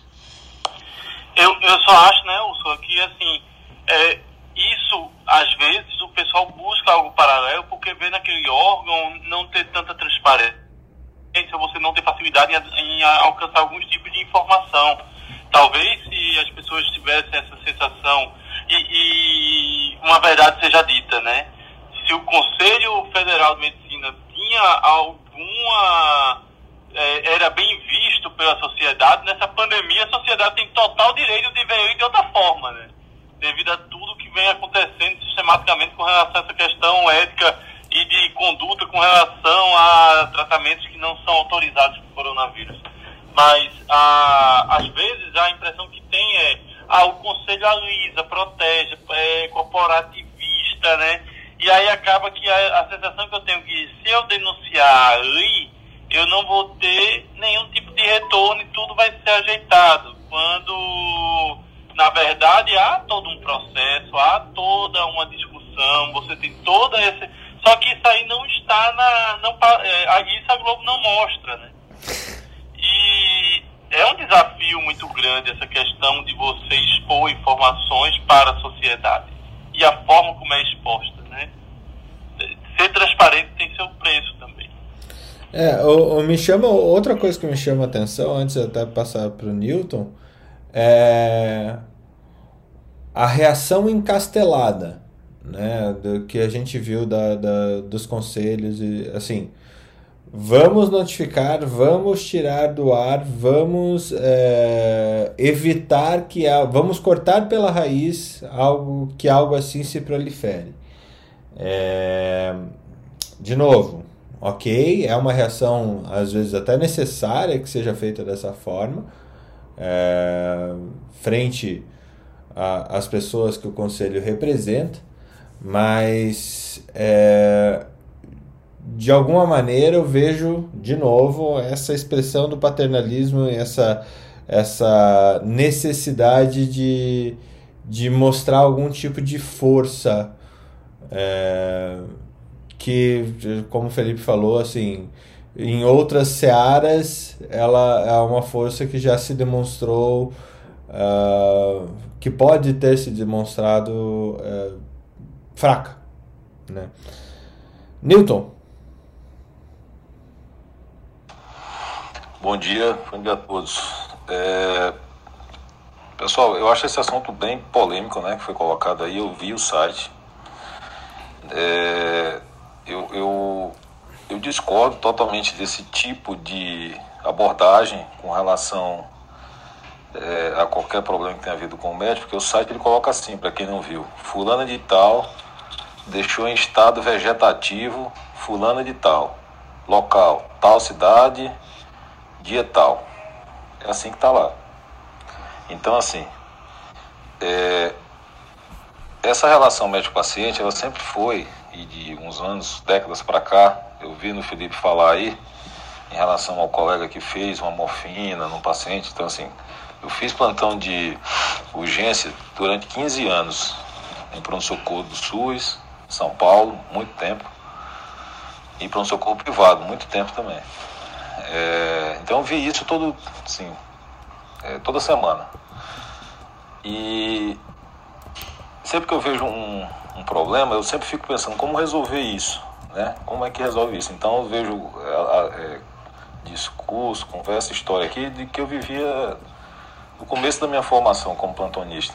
Eu, eu só acho, né, Ursula, que assim, é, isso, às vezes, o pessoal busca algo paralelo porque vê naquele órgão não ter tanta transparência, você não ter facilidade em, em alcançar alguns tipos de informação. Talvez se as pessoas tivessem essa sensação e, e uma verdade seja dita, né? Se o Conselho Federal de Medicina tinha alguma é, era bem visto pela sociedade, nessa pandemia a sociedade tem total direito de ver ele de outra forma, né? Devido a tudo que vem acontecendo sistematicamente com relação a essa questão ética e de conduta com relação a tratamentos que não são autorizados para o coronavírus mas ah, às vezes a impressão que tem é ah, o conselho alisa, protege, é corporativista, né? E aí acaba que a, a sensação que eu tenho é que se eu denunciar ali, eu não vou ter nenhum tipo de retorno e tudo vai ser ajeitado. Quando, na verdade, há todo um processo, há toda uma discussão, você tem toda esse. Só que isso aí não está na. Não, é, isso a Globo não mostra, né? E é um desafio muito grande essa questão de você expor informações para a sociedade e a forma como é exposta, né? Ser transparente tem seu preço também. É, o, o me chama outra coisa que me chama a atenção antes de até passar para o Newton é a reação encastelada, né, do que a gente viu da, da dos conselhos e assim Vamos notificar, vamos tirar do ar, vamos é, evitar que vamos cortar pela raiz algo que algo assim se prolifere. É, de novo, ok, é uma reação às vezes até necessária que seja feita dessa forma, é, frente às pessoas que o conselho representa, mas é, de alguma maneira eu vejo de novo essa expressão do paternalismo, essa, essa necessidade de, de mostrar algum tipo de força é, que, como o Felipe falou, assim, em outras searas ela é uma força que já se demonstrou uh, que pode ter se demonstrado uh, fraca, né? Newton. Bom dia, bom dia a todos. É... Pessoal, eu acho esse assunto bem polêmico, né, que foi colocado aí. Eu vi o site. É... Eu, eu, eu discordo totalmente desse tipo de abordagem com relação é, a qualquer problema que tenha havido com o médico, porque o site ele coloca assim, para quem não viu: Fulana de Tal deixou em estado vegetativo Fulana de Tal, local, tal cidade dia tal. É assim que está lá. Então, assim, é, essa relação médico-paciente, ela sempre foi, e de uns anos, décadas para cá, eu vi no Felipe falar aí, em relação ao colega que fez uma morfina num paciente. Então, assim, eu fiz plantão de urgência durante 15 anos em pronto-socorro do SUS, São Paulo, muito tempo, e pronto-socorro privado, muito tempo também. É, então eu vi isso todo, assim, é, toda semana. E sempre que eu vejo um, um, problema, eu sempre fico pensando como resolver isso, né? Como é que resolve isso? Então eu vejo é, é discurso, conversa, história aqui de que eu vivia no começo da minha formação como plantonista.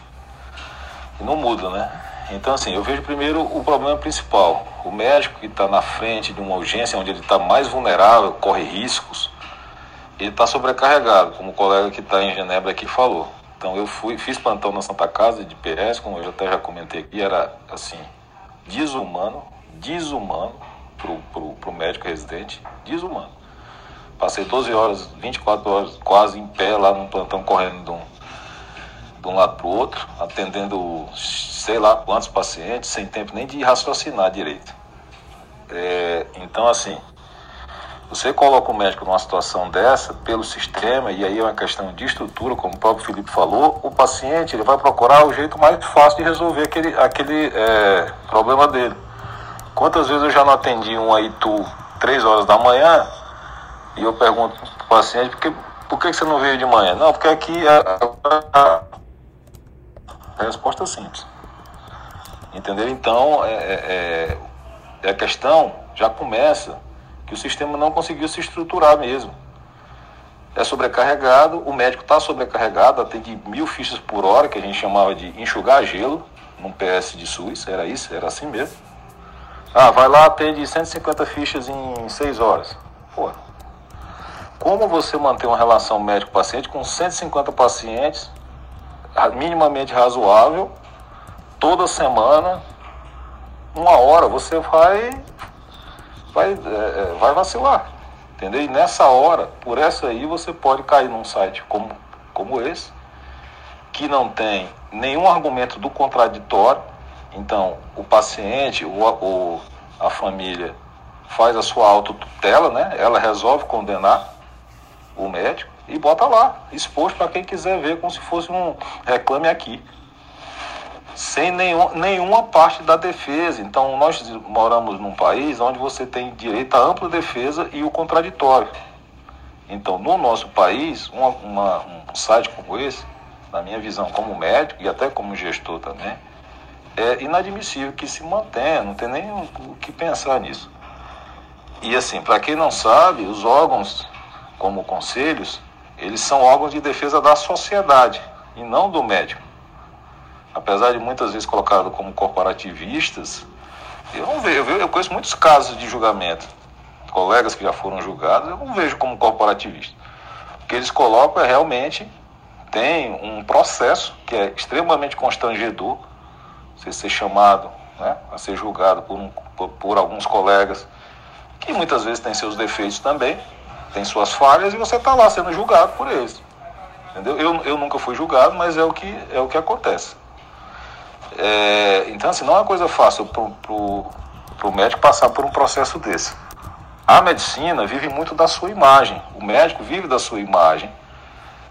E não muda, né? Então, assim, eu vejo primeiro o problema principal. O médico que está na frente de uma urgência onde ele está mais vulnerável, corre riscos, ele está sobrecarregado, como o colega que está em Genebra aqui falou. Então, eu fui, fiz plantão na Santa Casa de PS, como eu até já comentei aqui, era assim, desumano, desumano pro, pro médico residente, desumano. Passei 12 horas, 24 horas quase em pé lá no plantão, correndo de um, de um lado para o outro, atendendo sei lá quantos pacientes, sem tempo nem de raciocinar direito. É, então, assim, você coloca o médico numa situação dessa, pelo sistema, e aí é uma questão de estrutura, como o próprio Felipe falou, o paciente ele vai procurar o jeito mais fácil de resolver aquele, aquele é, problema dele. Quantas vezes eu já não atendi um Aitu três horas da manhã e eu pergunto para o paciente, por que, por que você não veio de manhã? Não, porque aqui a, a, a resposta é simples. Entendeu? Então, é, é, é, a questão já começa que o sistema não conseguiu se estruturar mesmo. É sobrecarregado, o médico está sobrecarregado, atende mil fichas por hora, que a gente chamava de enxugar gelo, num PS de SUS, era isso, era assim mesmo. Ah, vai lá, atende 150 fichas em 6 horas. Pô, como você manter uma relação médico-paciente com 150 pacientes, minimamente razoável, toda semana, uma hora, você vai, vai, é, é, vai vacilar. Entendeu? E nessa hora, por essa aí, você pode cair num site como, como esse, que não tem nenhum argumento do contraditório. Então, o paciente ou a, a família faz a sua autotutela, né? Ela resolve condenar o médico e bota lá, exposto para quem quiser ver, como se fosse um reclame aqui sem nenhum, nenhuma parte da defesa. Então, nós moramos num país onde você tem direito à ampla defesa e o contraditório. Então, no nosso país, uma, uma, um site como esse, na minha visão como médico e até como gestor também, é inadmissível que se mantenha, não tem nem o que pensar nisso. E assim, para quem não sabe, os órgãos, como conselhos, eles são órgãos de defesa da sociedade e não do médico apesar de muitas vezes colocado como corporativistas, eu não vejo, eu, conheço muitos casos de julgamento, colegas que já foram julgados, eu não vejo como corporativista. O que eles colocam é realmente tem um processo que é extremamente constrangedor, você ser chamado né, a ser julgado por, um, por, por alguns colegas, que muitas vezes têm seus defeitos também, tem suas falhas, e você está lá sendo julgado por eles. Entendeu? Eu, eu nunca fui julgado, mas é o que, é o que acontece. É, então, assim, não é uma coisa fácil para o médico passar por um processo desse. A medicina vive muito da sua imagem. O médico vive da sua imagem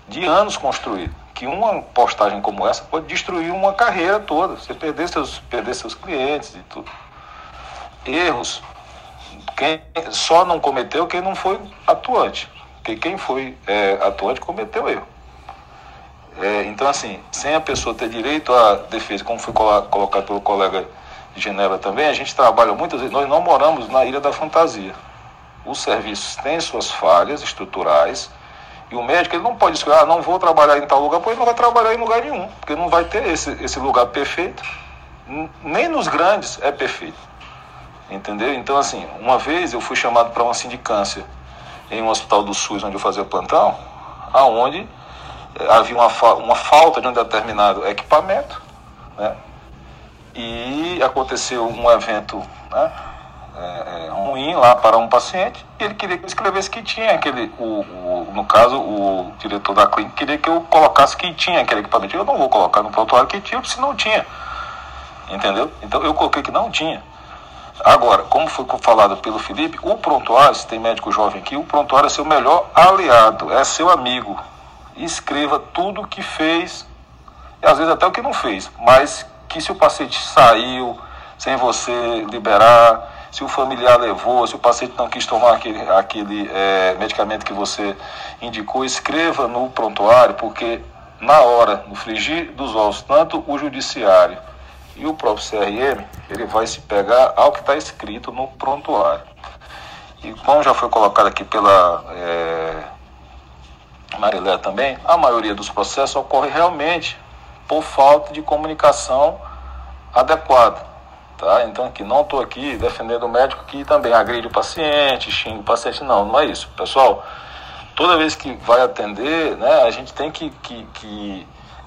de anos construído. Que uma postagem como essa pode destruir uma carreira toda. Você perder seus, perder seus clientes e tudo. Erros. Quem só não cometeu quem não foi atuante. Porque quem foi é, atuante cometeu erro. É, então, assim, sem a pessoa ter direito à defesa, como foi colocado pelo colega de Genebra também, a gente trabalha muitas vezes, nós não moramos na Ilha da Fantasia. Os serviços têm suas falhas estruturais e o médico ele não pode escolher, ah, não vou trabalhar em tal lugar, pois não vai trabalhar em lugar nenhum, porque não vai ter esse, esse lugar perfeito. Nem nos grandes é perfeito. Entendeu? Então, assim, uma vez eu fui chamado para uma sindicância em um hospital do SUS onde eu fazia plantão, aonde havia uma, uma falta de um determinado equipamento, né? e aconteceu um evento né, é, ruim lá para um paciente, e ele queria que eu escrevesse que tinha aquele, o, o, no caso, o diretor da clínica queria que eu colocasse que tinha aquele equipamento. Eu não vou colocar no prontuário que tinha, se não tinha. Entendeu? Então eu coloquei que não tinha. Agora, como foi falado pelo Felipe, o prontuário, se tem médico jovem aqui, o prontuário é seu melhor aliado, é seu amigo. Escreva tudo o que fez, e às vezes até o que não fez, mas que se o paciente saiu sem você liberar, se o familiar levou, se o paciente não quis tomar aquele, aquele é, medicamento que você indicou, escreva no prontuário, porque na hora, no frigir dos ovos, tanto o judiciário e o próprio CRM, ele vai se pegar ao que está escrito no prontuário. E como já foi colocado aqui pela é, Marilé também, a maioria dos processos ocorre realmente por falta de comunicação adequado. Tá? Então aqui não estou aqui defendendo o médico que também agride o paciente, xinga o paciente, não, não é isso. Pessoal, toda vez que vai atender, né, a gente tem que, que, que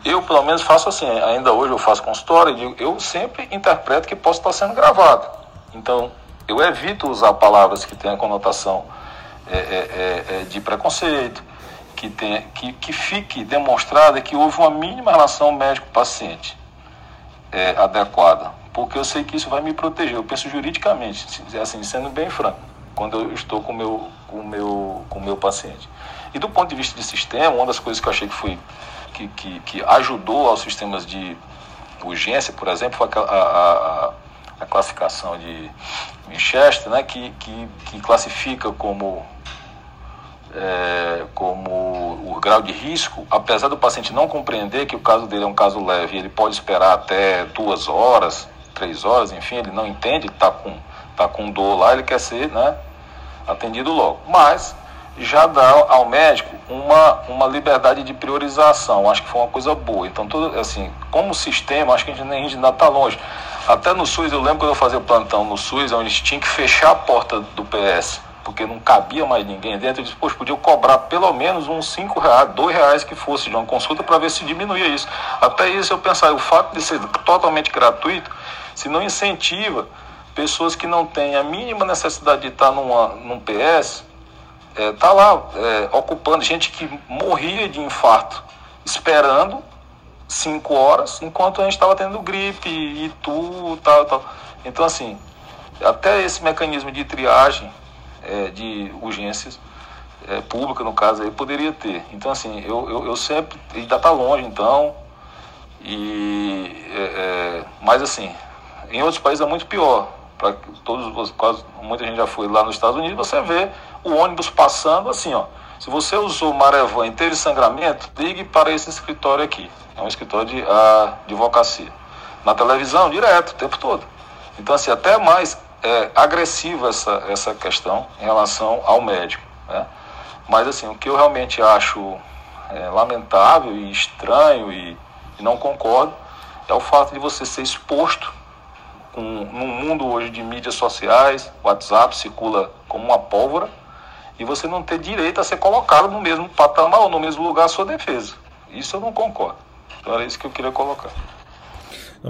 eu pelo menos faço assim, ainda hoje eu faço consultório, eu sempre interpreto que posso estar sendo gravado. Então, eu evito usar palavras que tenham conotação é, é, é, é, de preconceito, que, tenha, que, que fique demonstrada que houve uma mínima relação médico-paciente é, adequada, porque eu sei que isso vai me proteger. Eu penso juridicamente, assim, sendo bem franco, quando eu estou com meu, o com meu, com meu paciente. E do ponto de vista de sistema, uma das coisas que eu achei que foi que, que, que ajudou aos sistemas de urgência, por exemplo, foi a, a, a classificação de Winchester, né, que, que, que classifica como, é, como o grau de risco, apesar do paciente não compreender que o caso dele é um caso leve, ele pode esperar até duas horas, três horas, enfim, ele não entende, está com, tá com dor lá, ele quer ser né, atendido logo. Mas já dá ao médico uma, uma liberdade de priorização. Acho que foi uma coisa boa. Então, todo, assim, como sistema, acho que a gente, a gente ainda está longe. Até no SUS, eu lembro quando eu fazia plantão no SUS, onde tinha que fechar a porta do PS, porque não cabia mais ninguém dentro. Eu disse, poxa, podia cobrar pelo menos uns 5 reais, 2 reais que fosse de uma consulta para ver se diminuía isso. Até isso eu pensava, o fato de ser totalmente gratuito, se não incentiva pessoas que não têm a mínima necessidade de estar numa, num PS, é, tá lá é, ocupando gente que morria de infarto, esperando cinco horas, enquanto a gente estava tendo gripe e tu, tal, tal. Então, assim, até esse mecanismo de triagem é, de urgências é, pública, no caso, aí, poderia ter. Então, assim, eu, eu, eu sempre, ainda está longe, então, e, é, é, mas, assim, em outros países é muito pior. Para todos, quase, muita gente já foi lá nos Estados Unidos, você vê o ônibus passando assim, ó. Se você usou Marevan e teve sangramento, ligue para esse escritório aqui. É um escritório de advocacia. Na televisão, direto, o tempo todo. Então, assim, até mais é, agressiva essa, essa questão em relação ao médico. Né? Mas, assim, o que eu realmente acho é, lamentável e estranho e, e não concordo é o fato de você ser exposto com, num mundo hoje de mídias sociais, WhatsApp circula como uma pólvora, e você não ter direito a ser colocado no mesmo patamar ou no mesmo lugar a sua defesa. Isso eu não concordo. Então era isso que eu queria colocar.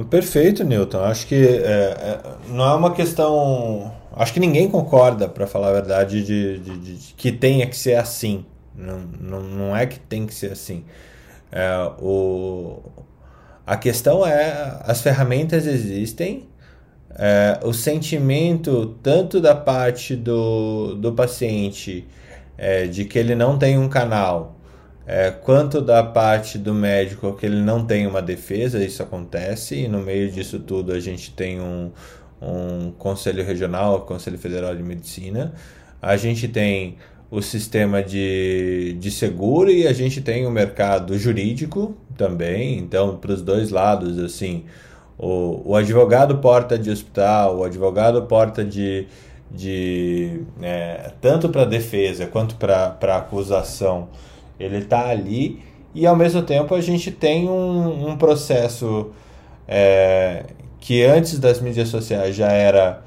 Perfeito, Newton. Acho que é, é, não é uma questão. Acho que ninguém concorda, para falar a verdade, de, de, de, que tenha que ser assim. Não, não, não é que tem que ser assim. É, o, a questão é: as ferramentas existem, é, o sentimento tanto da parte do, do paciente é, de que ele não tem um canal, é, quanto da parte do médico que ele não tem uma defesa, isso acontece, e no meio disso tudo a gente tem um, um Conselho Regional, Conselho Federal de Medicina, a gente tem o sistema de, de seguro e a gente tem o mercado jurídico também, então para os dois lados, assim, o, o advogado porta de hospital, o advogado porta de, de é, tanto para defesa quanto para acusação, ele está ali e ao mesmo tempo a gente tem um, um processo é, que antes das mídias sociais já era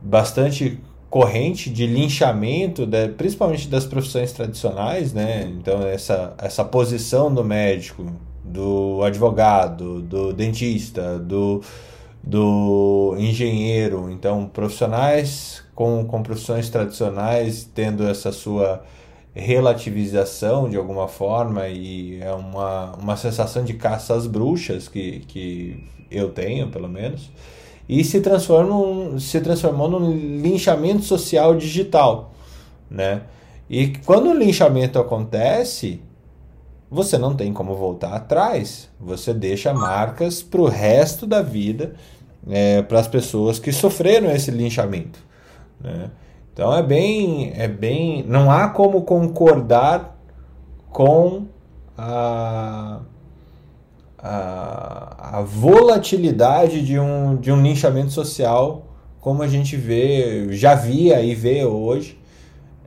bastante corrente de linchamento, de, principalmente das profissões tradicionais, né? Então essa, essa posição do médico do advogado, do dentista, do, do engenheiro. Então, profissionais com, com profissões tradicionais tendo essa sua relativização de alguma forma e é uma, uma sensação de caça às bruxas que, que eu tenho, pelo menos, e se, transformam, se transformou num linchamento social digital, né? E quando o linchamento acontece, você não tem como voltar atrás. Você deixa marcas para o resto da vida é, para as pessoas que sofreram esse linchamento. Né? Então é bem, é bem, não há como concordar com a, a, a volatilidade de um, de um linchamento social como a gente vê, já via e vê hoje.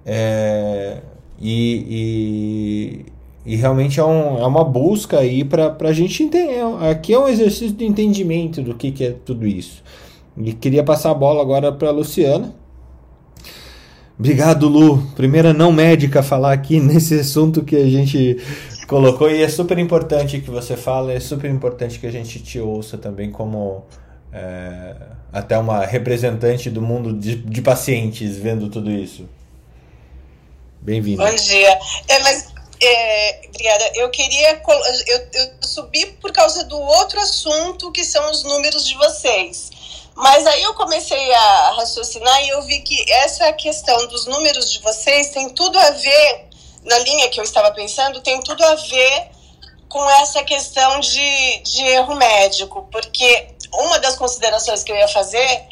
É, e, e realmente é, um, é uma busca aí para a gente entender. Aqui é um exercício de entendimento do que, que é tudo isso. E queria passar a bola agora para a Luciana. Obrigado, Lu. Primeira não médica a falar aqui nesse assunto que a gente colocou. E é super importante que você fale, é super importante que a gente te ouça também como é, até uma representante do mundo de, de pacientes vendo tudo isso. Bem-vindo. Bom dia. É, mas é, obrigada. Eu queria. Eu, eu subi por causa do outro assunto, que são os números de vocês. Mas aí eu comecei a raciocinar e eu vi que essa questão dos números de vocês tem tudo a ver, na linha que eu estava pensando, tem tudo a ver com essa questão de, de erro médico. Porque uma das considerações que eu ia fazer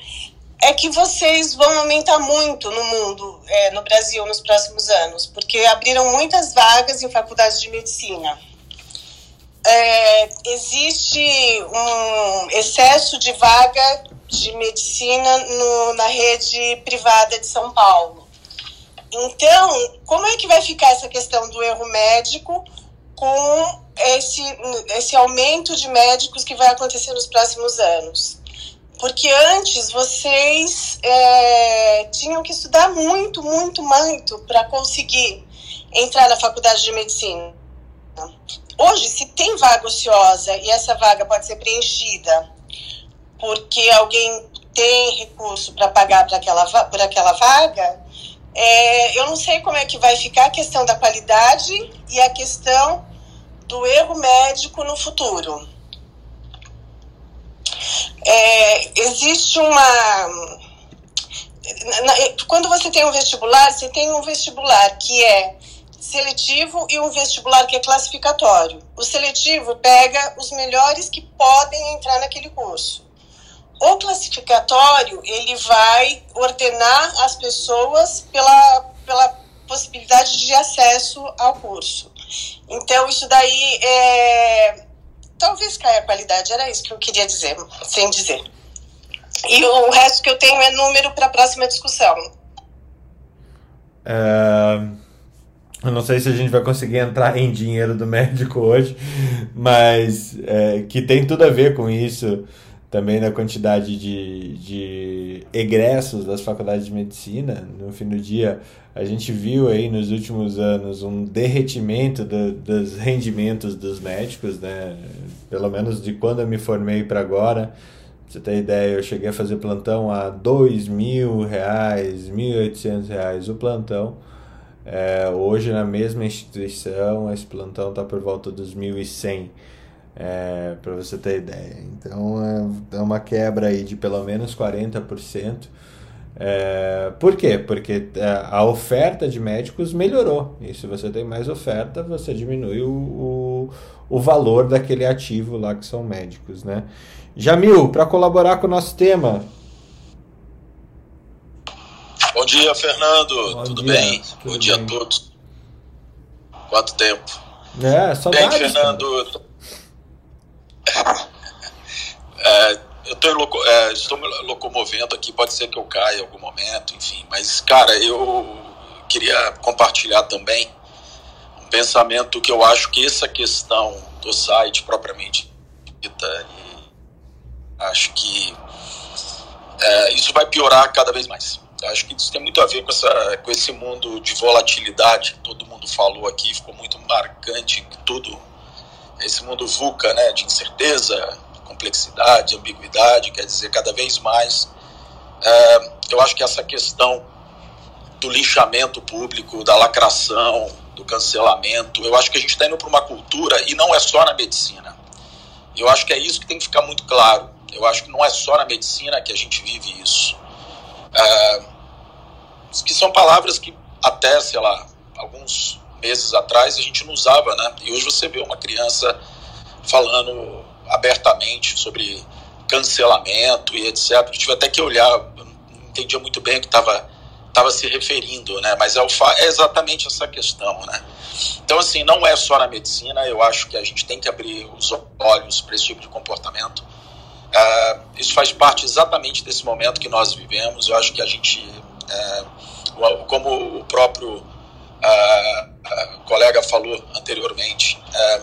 é que vocês vão aumentar muito no mundo, é, no Brasil, nos próximos anos, porque abriram muitas vagas em faculdades de medicina. É, existe um excesso de vaga de medicina no, na rede privada de São Paulo. Então, como é que vai ficar essa questão do erro médico com esse, esse aumento de médicos que vai acontecer nos próximos anos? Porque antes vocês é, tinham que estudar muito, muito, muito para conseguir entrar na faculdade de medicina. Hoje, se tem vaga ociosa e essa vaga pode ser preenchida porque alguém tem recurso para pagar por aquela, por aquela vaga, é, eu não sei como é que vai ficar a questão da qualidade e a questão do erro médico no futuro. É, existe uma. Quando você tem um vestibular, você tem um vestibular que é seletivo e um vestibular que é classificatório. O seletivo pega os melhores que podem entrar naquele curso. O classificatório, ele vai ordenar as pessoas pela, pela possibilidade de acesso ao curso. Então, isso daí é, talvez caia a qualidade, era isso que eu queria dizer, sem dizer. E o resto que eu tenho é número para a próxima discussão. É, eu não sei se a gente vai conseguir entrar em dinheiro do médico hoje, mas é, que tem tudo a ver com isso também da quantidade de, de egressos das faculdades de medicina. No fim do dia, a gente viu aí nos últimos anos um derretimento do, dos rendimentos dos médicos, né? Pelo menos de quando eu me formei para agora. Pra você ter ideia, eu cheguei a fazer plantão a dois mil reais, mil oitocentos reais o plantão. É, hoje na mesma instituição esse plantão está por volta dos mil e cem é, para você ter ideia. Então é, é uma quebra aí de pelo menos 40%. É, por quê? Porque é, a oferta de médicos melhorou. E se você tem mais oferta, você diminui o, o, o valor daquele ativo lá que são médicos, né? Jamil, para colaborar com o nosso tema. Bom dia, Fernando. Bom Tudo dia, bem? Tudo Bom dia bem. a todos. Quanto tempo? É, só Bem, Fernando. É, eu tô loco, é, estou me locomovendo aqui, pode ser que eu caia em algum momento, enfim. Mas, cara, eu queria compartilhar também pensamento que eu acho que essa questão do site propriamente dita, acho que é, isso vai piorar cada vez mais. Acho que isso tem muito a ver com, essa, com esse mundo de volatilidade que todo mundo falou aqui, ficou muito marcante tudo esse mundo VUCA, né, de incerteza, complexidade, ambiguidade, quer dizer, cada vez mais. É, eu acho que essa questão do linchamento público, da lacração, do cancelamento, eu acho que a gente está indo para uma cultura, e não é só na medicina. Eu acho que é isso que tem que ficar muito claro. Eu acho que não é só na medicina que a gente vive isso. É, que são palavras que até, sei lá, alguns meses atrás a gente não usava, né? E hoje você vê uma criança falando abertamente sobre cancelamento e etc. Eu tive até que olhar, não entendia muito bem o que estava estava se referindo, né? Mas é, o é exatamente essa questão, né? Então, assim, não é só na medicina, eu acho que a gente tem que abrir os olhos para esse tipo de comportamento. Uh, isso faz parte exatamente desse momento que nós vivemos. Eu acho que a gente, uh, como o próprio uh, o colega falou anteriormente. É,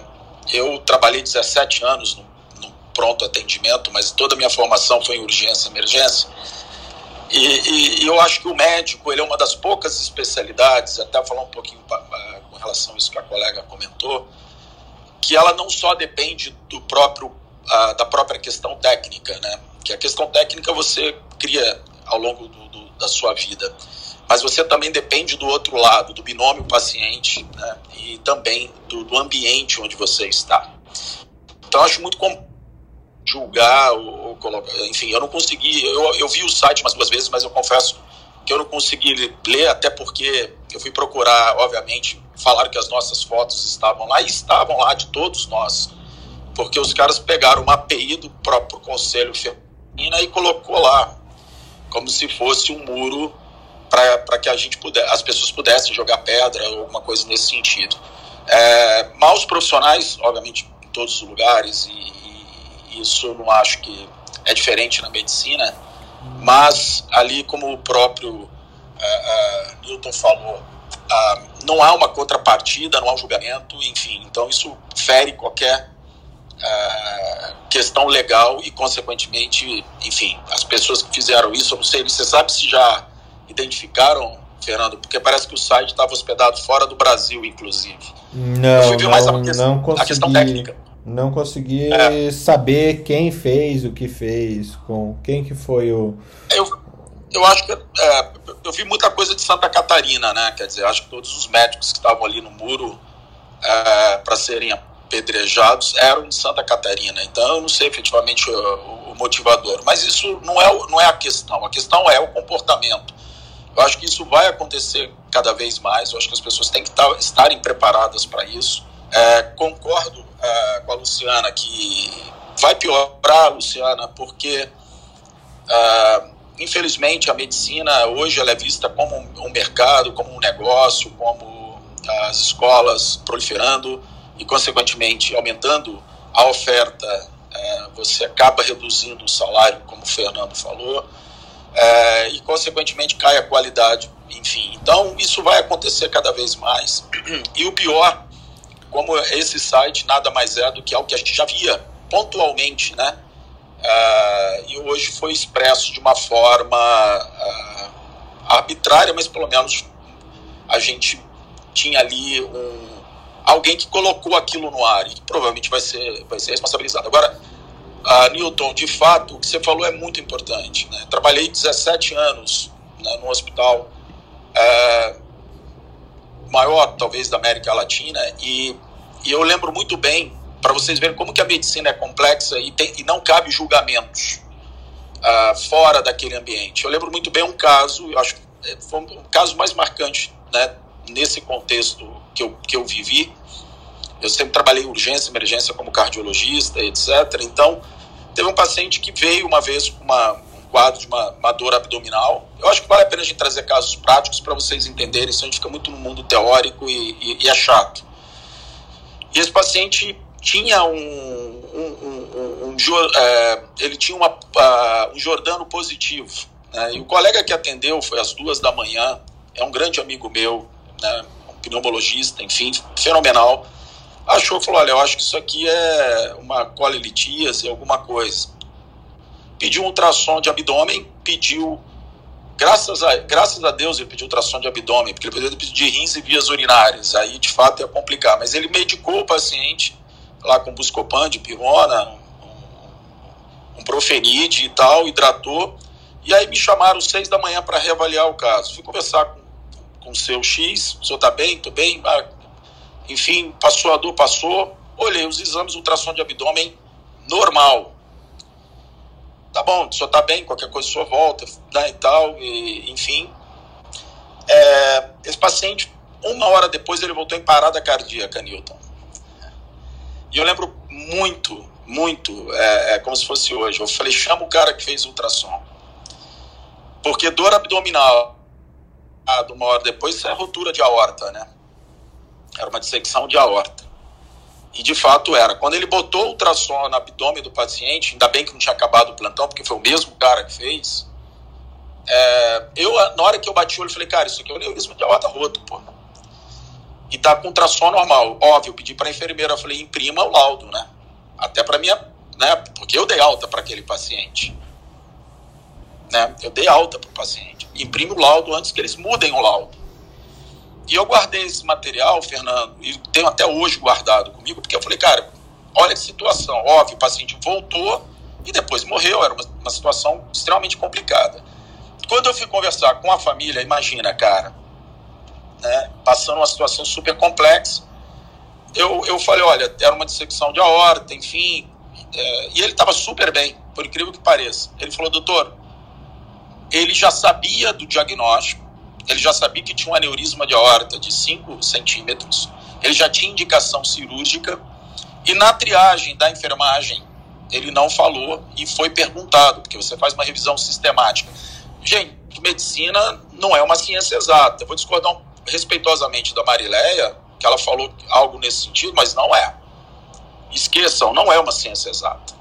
eu trabalhei 17 anos no, no, pronto atendimento, mas toda a minha formação foi em urgência e emergência. E, e, eu acho que o médico ele é uma das poucas especialidades, até falar um pouquinho uh, com relação a isso que a colega comentou, que ela não só depende do próprio uh, da própria questão técnica, né? Que a questão técnica você cria ao longo do, do, da sua vida, mas você também depende do outro lado, do binômio paciente, né? E também do, do ambiente onde você está. Então, acho muito julgar ou, ou, colocar. Enfim, eu não consegui. Eu, eu vi o site umas duas vezes, mas eu confesso que eu não consegui ler, até porque eu fui procurar, obviamente, falaram que as nossas fotos estavam lá e estavam lá de todos nós, porque os caras pegaram uma API do próprio Conselho Feminino e colocou lá, como se fosse um muro para que a gente pudesse, as pessoas pudessem jogar pedra ou alguma coisa nesse sentido. É, maus profissionais, obviamente, em todos os lugares, e, e isso eu não acho que é diferente na medicina, mas ali, como o próprio uh, Newton falou, uh, não há uma contrapartida, não há um julgamento, enfim, então isso fere qualquer questão legal e, consequentemente, enfim, as pessoas que fizeram isso, eu não sei, você sabe se já identificaram, Fernando? Porque parece que o site estava hospedado fora do Brasil, inclusive. Não, não, questão, não consegui. A questão técnica. Não consegui é. saber quem fez o que fez, com quem que foi o. Eu, eu acho que é, eu vi muita coisa de Santa Catarina, né? Quer dizer, acho que todos os médicos que estavam ali no muro é, para serem apedrejados eram de Santa Catarina. Então eu não sei efetivamente o, o, motivador. Mas isso não é, não é a questão. A questão é o comportamento. Eu acho que isso vai acontecer cada vez mais. Eu acho que as pessoas têm que estar, estarem preparadas para isso. É, concordo uh, com a Luciana que vai piorar, Luciana, porque uh, infelizmente a medicina hoje ela é vista como um mercado, como um negócio, como as escolas proliferando e consequentemente aumentando a oferta, uh, você acaba reduzindo o salário, como o Fernando falou, uh, e consequentemente cai a qualidade, enfim. Então isso vai acontecer cada vez mais. E o pior como esse site nada mais é do que algo que a gente já via pontualmente, né? Uh, e hoje foi expresso de uma forma uh, arbitrária, mas pelo menos a gente tinha ali um, alguém que colocou aquilo no ar e que provavelmente vai ser, vai ser responsabilizado. Agora, uh, Newton, de fato, o que você falou é muito importante. Né? Trabalhei 17 anos né, no hospital maior, talvez, da América Latina, e, e eu lembro muito bem, para vocês verem como que a medicina é complexa e, tem, e não cabe julgamentos uh, fora daquele ambiente. Eu lembro muito bem um caso, eu acho que é, foi um caso mais marcante né, nesse contexto que eu, que eu vivi. Eu sempre trabalhei urgência, emergência como cardiologista, etc. Então, teve um paciente que veio uma vez com uma, quadro de uma, uma, dor abdominal. Eu acho que vale a pena a gente trazer casos práticos para vocês entenderem, senão a gente fica muito no mundo teórico e, e, e é chato. E esse paciente tinha um, um, um, um é, ele tinha uma, uh, um Jordano positivo. Né? E o colega que atendeu foi às duas da manhã, é um grande amigo meu, né? um pneumologista, enfim, fenomenal. Achou, falou, olha, eu acho que isso aqui é uma colelitíase, alguma coisa pediu ultrassom de abdômen, pediu, graças a, graças a Deus ele pediu ultrassom de abdômen, porque ele poderia pedir de rins e vias urinárias, aí de fato ia complicar, mas ele medicou o paciente lá com buscopan de pirona, um, um profenide e tal, hidratou, e aí me chamaram seis da manhã para reavaliar o caso. Fui conversar com, com o seu X, o senhor está bem? Estou bem? Ah, enfim, passou a dor, passou. Olhei os exames, ultrassom de abdômen normal tá bom, o senhor tá bem, qualquer coisa o senhor volta, né, e tal, e, enfim. É, esse paciente, uma hora depois, ele voltou em parada cardíaca, Newton. E eu lembro muito, muito, é, é como se fosse hoje. Eu falei, chama o cara que fez ultrassom. Porque dor abdominal, uma hora depois, isso é rotura de aorta, né? Era uma dissecção de aorta. E de fato era. Quando ele botou o ultrassom no abdômen do paciente, ainda bem que não tinha acabado o plantão, porque foi o mesmo cara que fez. É, eu, na hora que eu bati o olho, falei, cara, isso aqui é um neurismo de aorta roto, pô. e tá com ultrassom normal. Óbvio, eu pedi para a enfermeira, eu falei, imprima o laudo, né? Até para minha, né? Porque eu dei alta para aquele paciente. Né? Eu dei alta para o paciente. Imprime o laudo antes que eles mudem o laudo. E eu guardei esse material, Fernando, e tenho até hoje guardado comigo, porque eu falei, cara, olha que situação. Óbvio, o paciente voltou e depois morreu. Era uma, uma situação extremamente complicada. Quando eu fui conversar com a família, imagina, cara, né, passando uma situação super complexa, eu, eu falei, olha, era uma dissecção de aorta, enfim, é, e ele estava super bem, por incrível que pareça. Ele falou, doutor, ele já sabia do diagnóstico, ele já sabia que tinha um aneurisma de aorta de 5 centímetros, ele já tinha indicação cirúrgica, e na triagem da enfermagem, ele não falou e foi perguntado, porque você faz uma revisão sistemática. Gente, medicina não é uma ciência exata. Eu vou discordar um, respeitosamente da Marileia, que ela falou algo nesse sentido, mas não é. Esqueçam, não é uma ciência exata.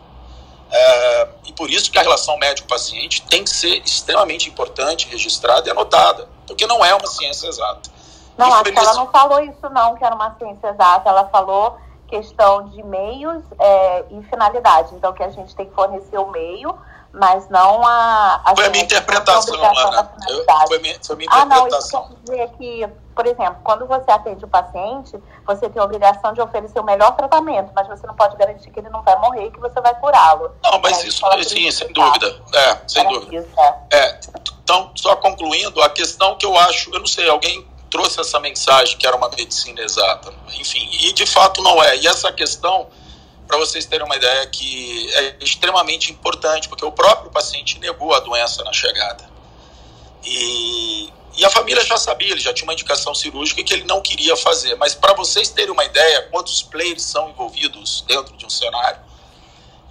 É, e por isso que a relação médico-paciente tem que ser extremamente importante, registrada e anotada, porque não é uma ciência exata. Não, acho que ela não falou isso não, que era uma ciência exata, ela falou questão de meios é, e finalidade. Então, que a gente tem que fornecer o meio, mas não a. a foi a minha interpretação, Ana. Eu, foi, minha, foi a minha interpretação. Ah, não, isso quer dizer que, por exemplo, quando você atende o paciente, você tem a obrigação de oferecer o melhor tratamento, mas você não pode garantir que ele não vai morrer e que você vai curá-lo. Não, mas é, isso, sim, sem dúvida. É, sem Era dúvida. Isso, é. é. Então, só concluindo, a questão que eu acho, eu não sei, alguém trouxe essa mensagem que era uma medicina exata. Enfim, e de fato não é. E essa questão, para vocês terem uma ideia, que é extremamente importante, porque o próprio paciente negou a doença na chegada. E, e a família já sabia, ele já tinha uma indicação cirúrgica que ele não queria fazer. Mas para vocês terem uma ideia, quantos players são envolvidos dentro de um cenário,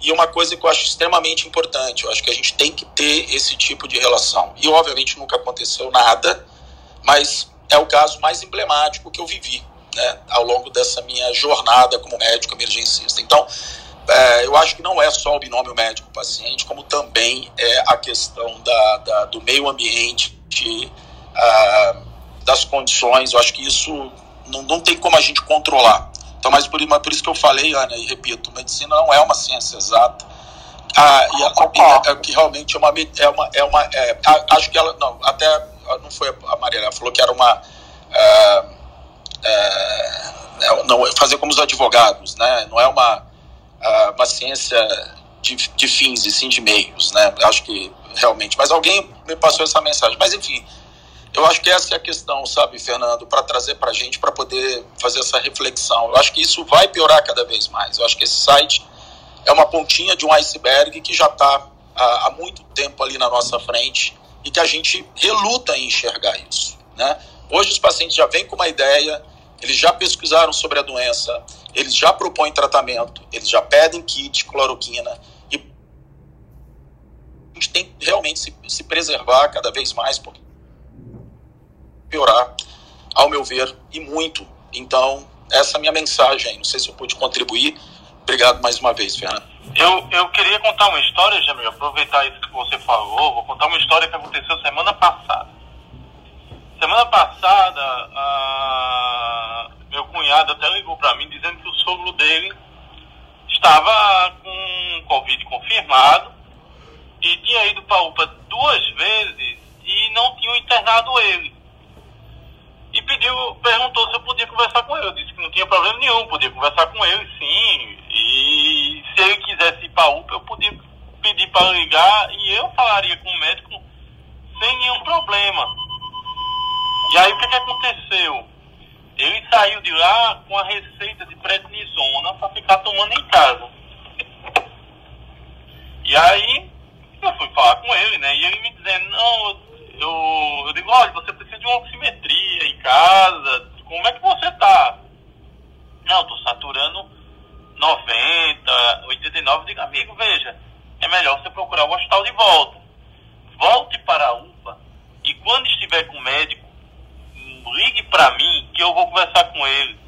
e uma coisa que eu acho extremamente importante, eu acho que a gente tem que ter esse tipo de relação. E obviamente nunca aconteceu nada, mas é o caso mais emblemático que eu vivi né, ao longo dessa minha jornada como médico emergencista. Então, é, eu acho que não é só o binômio médico-paciente, como também é a questão da, da do meio ambiente, de, uh, das condições. Eu acho que isso não, não tem como a gente controlar. Então, mas por, por isso que eu falei, Ana, e repito, medicina não é uma ciência exata. Ah, e a, é, que realmente é uma, é uma, é uma é, acho que ela, não, até não foi a Maria, ela falou que era uma. É, é, não, fazer como os advogados, né? Não é uma, uma ciência de, de fins e sim de meios, né? Acho que realmente. Mas alguém me passou essa mensagem. Mas enfim, eu acho que essa é a questão, sabe, Fernando, para trazer para a gente, para poder fazer essa reflexão. Eu acho que isso vai piorar cada vez mais. Eu acho que esse site é uma pontinha de um iceberg que já está há, há muito tempo ali na nossa frente e que a gente reluta em enxergar isso. Né? Hoje os pacientes já vêm com uma ideia, eles já pesquisaram sobre a doença, eles já propõem tratamento, eles já pedem kit, cloroquina, e a gente tem que realmente se, se preservar cada vez mais, porque piorar, ao meu ver, e muito. Então, essa é a minha mensagem. Não sei se eu pude contribuir. Obrigado mais uma vez, Fernando. Eu, eu queria contar uma história, Jamil, aproveitar isso que você falou, vou contar uma história que aconteceu semana passada. Semana passada, a... meu cunhado até ligou para mim dizendo que o sogro dele estava com Covid confirmado e tinha ido para a UPA duas vezes e não tinham internado ele. Pediu, perguntou se eu podia conversar com ele. Eu disse que não tinha problema nenhum, podia conversar com ele sim. E se ele quisesse ir para UPA, eu podia pedir para ligar e eu falaria com o médico sem nenhum problema. E aí o que, que aconteceu? Ele saiu de lá com a receita de prednisona para ficar tomando em casa. E aí eu fui falar com ele, né? E ele me dizendo, não, eu, eu digo, olha, você precisa de uma oximetria em casa, como é que você tá? Não, tô saturando 90, 89, digo, amigo, veja, é melhor você procurar o hospital de volta. Volte para a UPA e quando estiver com o médico, ligue para mim que eu vou conversar com ele.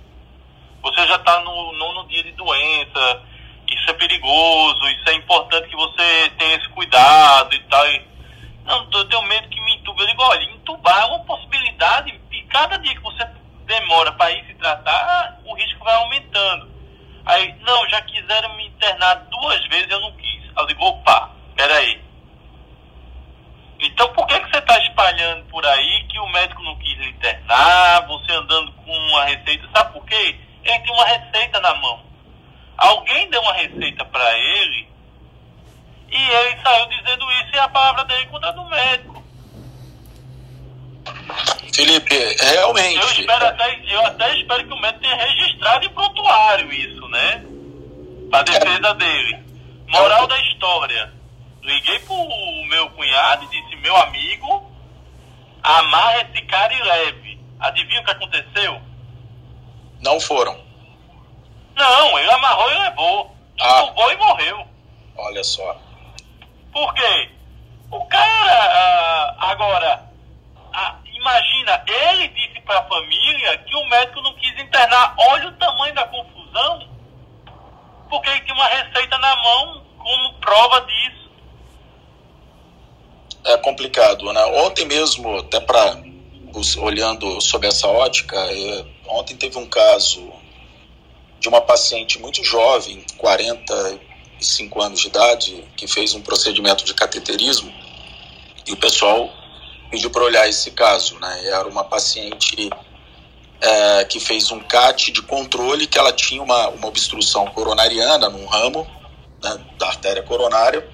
Você já está no nono dia de doença, isso é perigoso, isso é importante que você tenha esse cuidado e tal. Não, eu tenho medo que me entuba. Eu digo, olha, entubar é uma possibilidade e cada dia que você demora para ir se tratar, o risco vai aumentando. Aí, não, já quiseram me internar duas vezes, eu não quis. Aí eu digo, opa, peraí. Então por que, que você está espalhando por aí que o médico não quis lhe internar, você andando com uma receita? Sabe por quê? Ele tem uma receita na mão. Alguém deu uma receita para ele e ele saiu dizendo isso e a palavra dele contra a do médico. Felipe, realmente. Eu, espero até, eu até espero que o médico tenha registrado em prontuário isso, né? Pra defesa dele. Moral da história. Liguei pro meu cunhado e disse, meu amigo, amarra esse cara e leve. Adivinha o que aconteceu? Não foram. Não, ele amarrou e levou. Ah. e morreu. Olha só. Por quê? O cara, ah, agora, ah, imagina, ele disse para a família que o médico não quis internar. Olha o tamanho da confusão. Porque ele tinha uma receita na mão como prova disso. É complicado, né? Ontem mesmo, até para olhando sob essa ótica, é, ontem teve um caso de uma paciente muito jovem, 45 anos de idade, que fez um procedimento de cateterismo e o pessoal pediu para olhar esse caso, né? Era uma paciente é, que fez um CAT de controle que ela tinha uma, uma obstrução coronariana num ramo né, da artéria coronária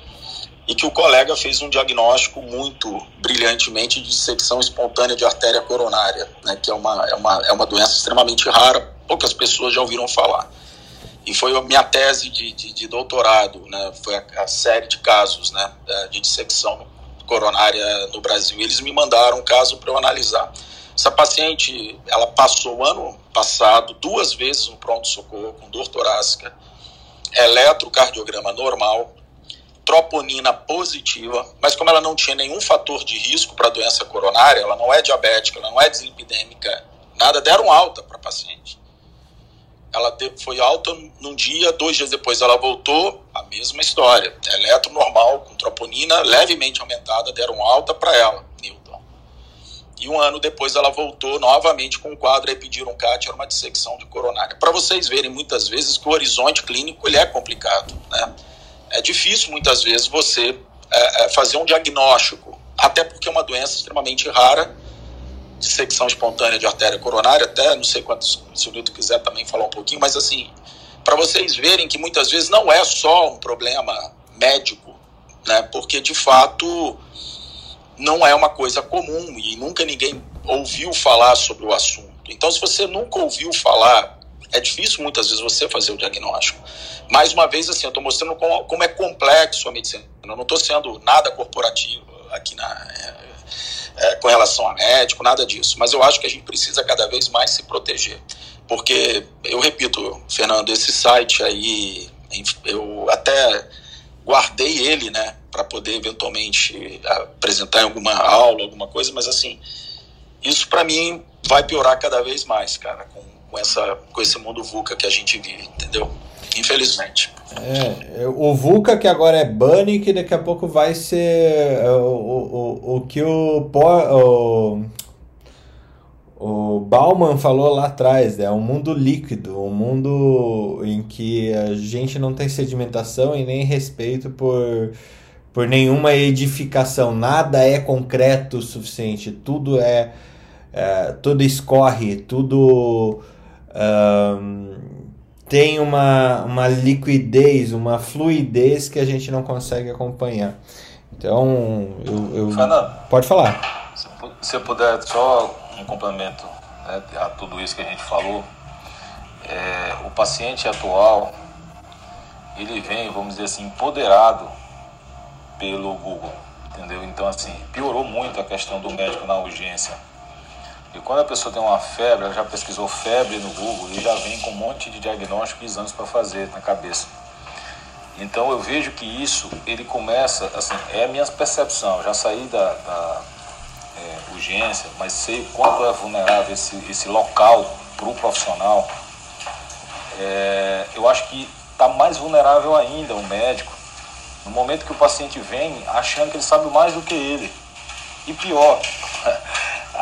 e que o colega fez um diagnóstico muito brilhantemente de dissecção espontânea de artéria coronária, né, que é uma, é, uma, é uma doença extremamente rara, poucas pessoas já ouviram falar. E foi a minha tese de, de, de doutorado, né, foi a, a, série de casos né, de dissecção coronária no Brasil. Eles me mandaram um caso para eu analisar. Essa paciente, ela passou o ano passado duas vezes no pronto-socorro com dor torácica, eletrocardiograma normal, troponina positiva, mas como ela não tinha nenhum fator de risco para doença coronária, ela não é diabética, ela não é deslipidêmica, nada, deram alta para a paciente. Ela foi alta num dia, dois dias depois ela voltou, a mesma história. Eletro normal, com troponina levemente aumentada, deram alta para ela, Newton. E um ano depois ela voltou novamente com o quadro e pediram um CAT, era uma dissecção de coronária. Para vocês verem muitas vezes que o horizonte clínico ele é complicado, né? é difícil muitas vezes você é, é, fazer um diagnóstico, até porque é uma doença extremamente rara, dissecção espontânea de artéria coronária, até não sei quantos, se o Nilton quiser também falar um pouquinho, mas assim, para vocês verem que muitas vezes não é só um problema médico, né, porque de fato não é uma coisa comum e nunca ninguém ouviu falar sobre o assunto. Então, se você nunca ouviu falar, é difícil muitas vezes você fazer o diagnóstico mais uma vez, assim, eu estou mostrando como, como, é complexo a medicina. Eu não estou sendo nada corporativo aqui na, é, é, com relação a médico, nada disso. Mas eu acho que a gente precisa cada vez mais se proteger. Porque, eu repito, Fernando, esse site aí, eu até guardei ele, né, para poder eventualmente apresentar em alguma aula, alguma coisa, mas assim, isso para mim vai piorar cada vez mais, cara, com, com, essa, com esse mundo VUCA que a gente vive, entendeu? Infelizmente. É, é, o VUCA que agora é Bunny, que daqui a pouco vai ser é, o, o, o que o, o, o Bauman falou lá atrás, é um mundo líquido, um mundo em que a gente não tem sedimentação e nem respeito por, por nenhuma edificação, nada é concreto o suficiente, tudo é, é tudo escorre, tudo um, tem uma, uma liquidez, uma fluidez que a gente não consegue acompanhar. Então, eu. eu... Fernando, pode falar. Se você puder, só um complemento né, a tudo isso que a gente falou. É, o paciente atual, ele vem, vamos dizer assim, empoderado pelo Google, entendeu? Então, assim, piorou muito a questão do médico na urgência e quando a pessoa tem uma febre, ela já pesquisou febre no Google e já vem com um monte de diagnóstico e exames para fazer na cabeça. Então eu vejo que isso, ele começa, assim, é a minha percepção, já saí da, da é, urgência, mas sei quanto é vulnerável esse, esse local para o profissional. É, eu acho que está mais vulnerável ainda o médico, no momento que o paciente vem achando que ele sabe mais do que ele. E pior,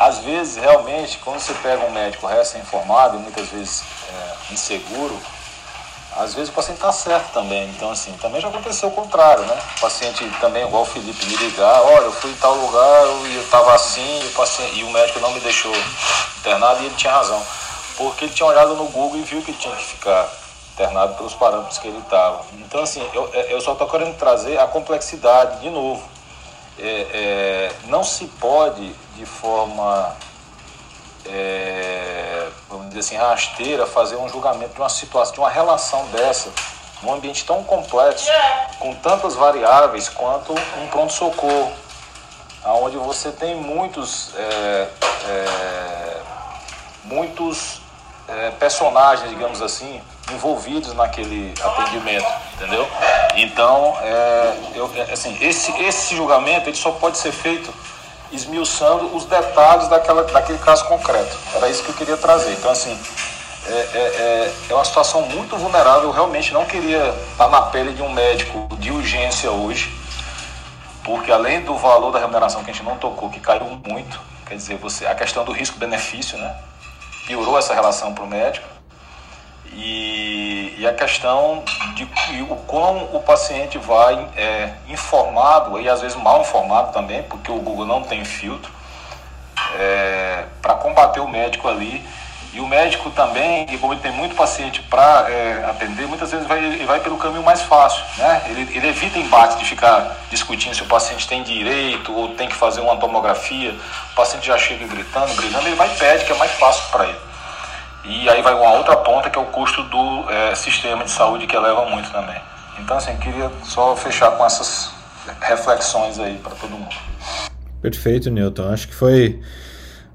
Às vezes, realmente, quando você pega um médico recém-informado, muitas vezes é, inseguro, às vezes o paciente está certo também. Então, assim, também já aconteceu o contrário, né? O paciente também, igual o Felipe, me ligar, olha, eu fui em tal lugar e eu estava assim, e o, paciente, e o médico não me deixou internado e ele tinha razão. Porque ele tinha olhado no Google e viu que tinha que ficar internado pelos parâmetros que ele estava. Então, assim, eu, eu só estou querendo trazer a complexidade de novo. É, é, não se pode, de forma é, vamos dizer assim, rasteira, fazer um julgamento de uma situação, de uma relação dessa, num ambiente tão complexo, com tantas variáveis quanto um pronto-socorro, onde você tem muitos, é, é, muitos é, personagens, digamos assim, envolvidos naquele atendimento, entendeu? Então, é, eu, é, assim, esse, esse julgamento ele só pode ser feito esmiuçando os detalhes daquela, daquele caso concreto. Era isso que eu queria trazer. Então, assim, é, é, é, é uma situação muito vulnerável. Eu realmente não queria estar na pele de um médico de urgência hoje, porque além do valor da remuneração que a gente não tocou, que caiu muito, quer dizer, você, a questão do risco-benefício, né? Piorou essa relação para o médico. E, e, a questão de o quão o paciente vai é, informado, e às vezes mal informado também, porque o Google não tem filtro, é, para combater o médico ali. E o médico também, como ele tem muito paciente para é, atender, muitas vezes vai, ele vai pelo caminho mais fácil. Né? Ele, ele evita embate de ficar discutindo se o paciente tem direito ou tem que fazer uma tomografia. O paciente já chega gritando, gritando, ele vai e pede, que é mais fácil para ele. E aí vai uma outra ponta que é o custo do é, sistema de saúde que eleva muito também. Então, assim, queria só fechar com essas reflexões aí para todo mundo. Perfeito, Newton. Acho que foi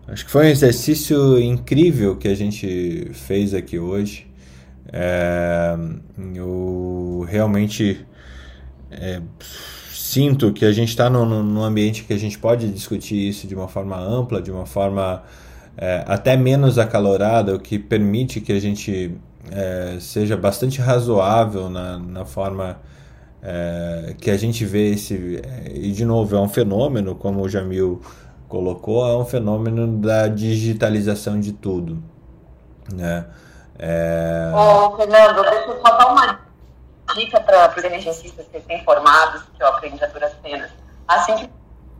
acho que foi um exercício incrível que a gente fez aqui hoje. É, eu realmente é, sinto que a gente está num, num ambiente que a gente pode discutir isso de uma forma ampla, de uma forma é, até menos acalorada, o que permite que a gente é, seja bastante razoável na, na forma é, que a gente vê esse. É, e, de novo, é um fenômeno, como o Jamil colocou, é um fenômeno da digitalização de tudo. Né? É... Ô, Fernando, deixa eu só dar uma dica para os emergencistas recém-formados, que eu aprendi a duras penas. Assim que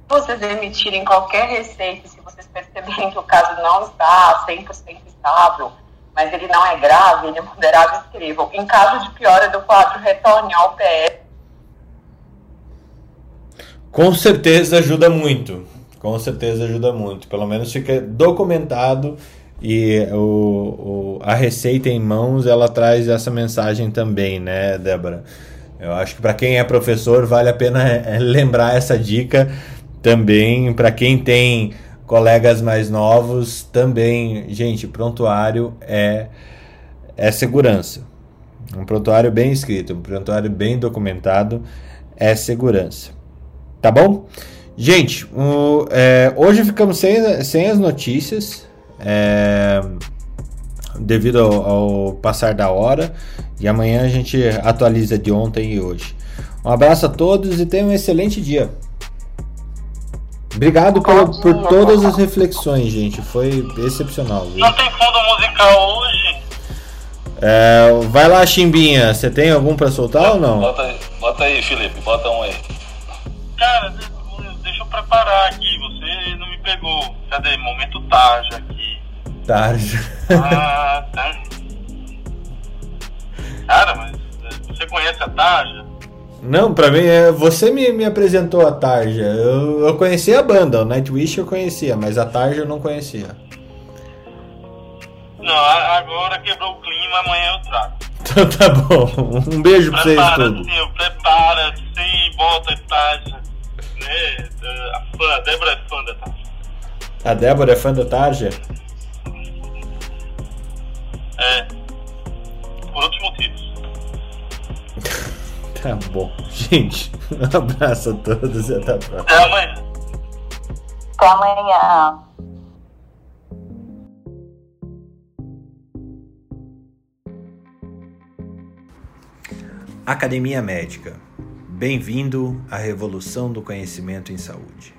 vocês emitirem qualquer receita, se vocês perceberem que o caso não está 100% estável, mas ele não é grave, ele é moderado, escrevam. Em caso de piora do quadro, retorne ao PS. Com certeza ajuda muito. Com certeza ajuda muito. Pelo menos fica documentado e o, o, a receita em mãos ela traz essa mensagem também, né, Débora? Eu acho que para quem é professor vale a pena é, lembrar essa dica também para quem tem colegas mais novos, também, gente, prontuário é é segurança. Um prontuário bem escrito, um prontuário bem documentado é segurança. Tá bom? Gente, o, é, hoje ficamos sem, sem as notícias. É, devido ao, ao, passar da hora. E amanhã a gente atualiza de ontem e hoje. Um abraço a todos e tenham um excelente dia. Obrigado por, por todas as reflexões, gente. Foi excepcional. Viu? Não tem fundo musical hoje? É, vai lá, Chimbinha. Você tem algum pra soltar ou não? Bota aí, bota aí, Felipe. Bota um aí. Cara, deixa eu preparar aqui. Você não me pegou. Cadê? Momento Tarja aqui. Tarja. Ah, tá. Cara, mas você conhece a Tarja? Não, pra mim, é, você me, me apresentou a Tarja. Eu, eu conhecia a banda, o Nightwish eu conhecia, mas a Tarja eu não conhecia. Não, agora quebrou o clima, amanhã eu trago. Então tá bom. Um beijo pra vocês todos. Sim, prepara, sim, bota Tarja. Né? A fã, a Débora é fã da Tarja. A Débora é fã da Tarja? É. Por outros motivos. Tá bom. Gente, um abraço a todos e até a próxima. Até amanhã. Até amanhã. Academia Médica. Bem-vindo à revolução do conhecimento em saúde.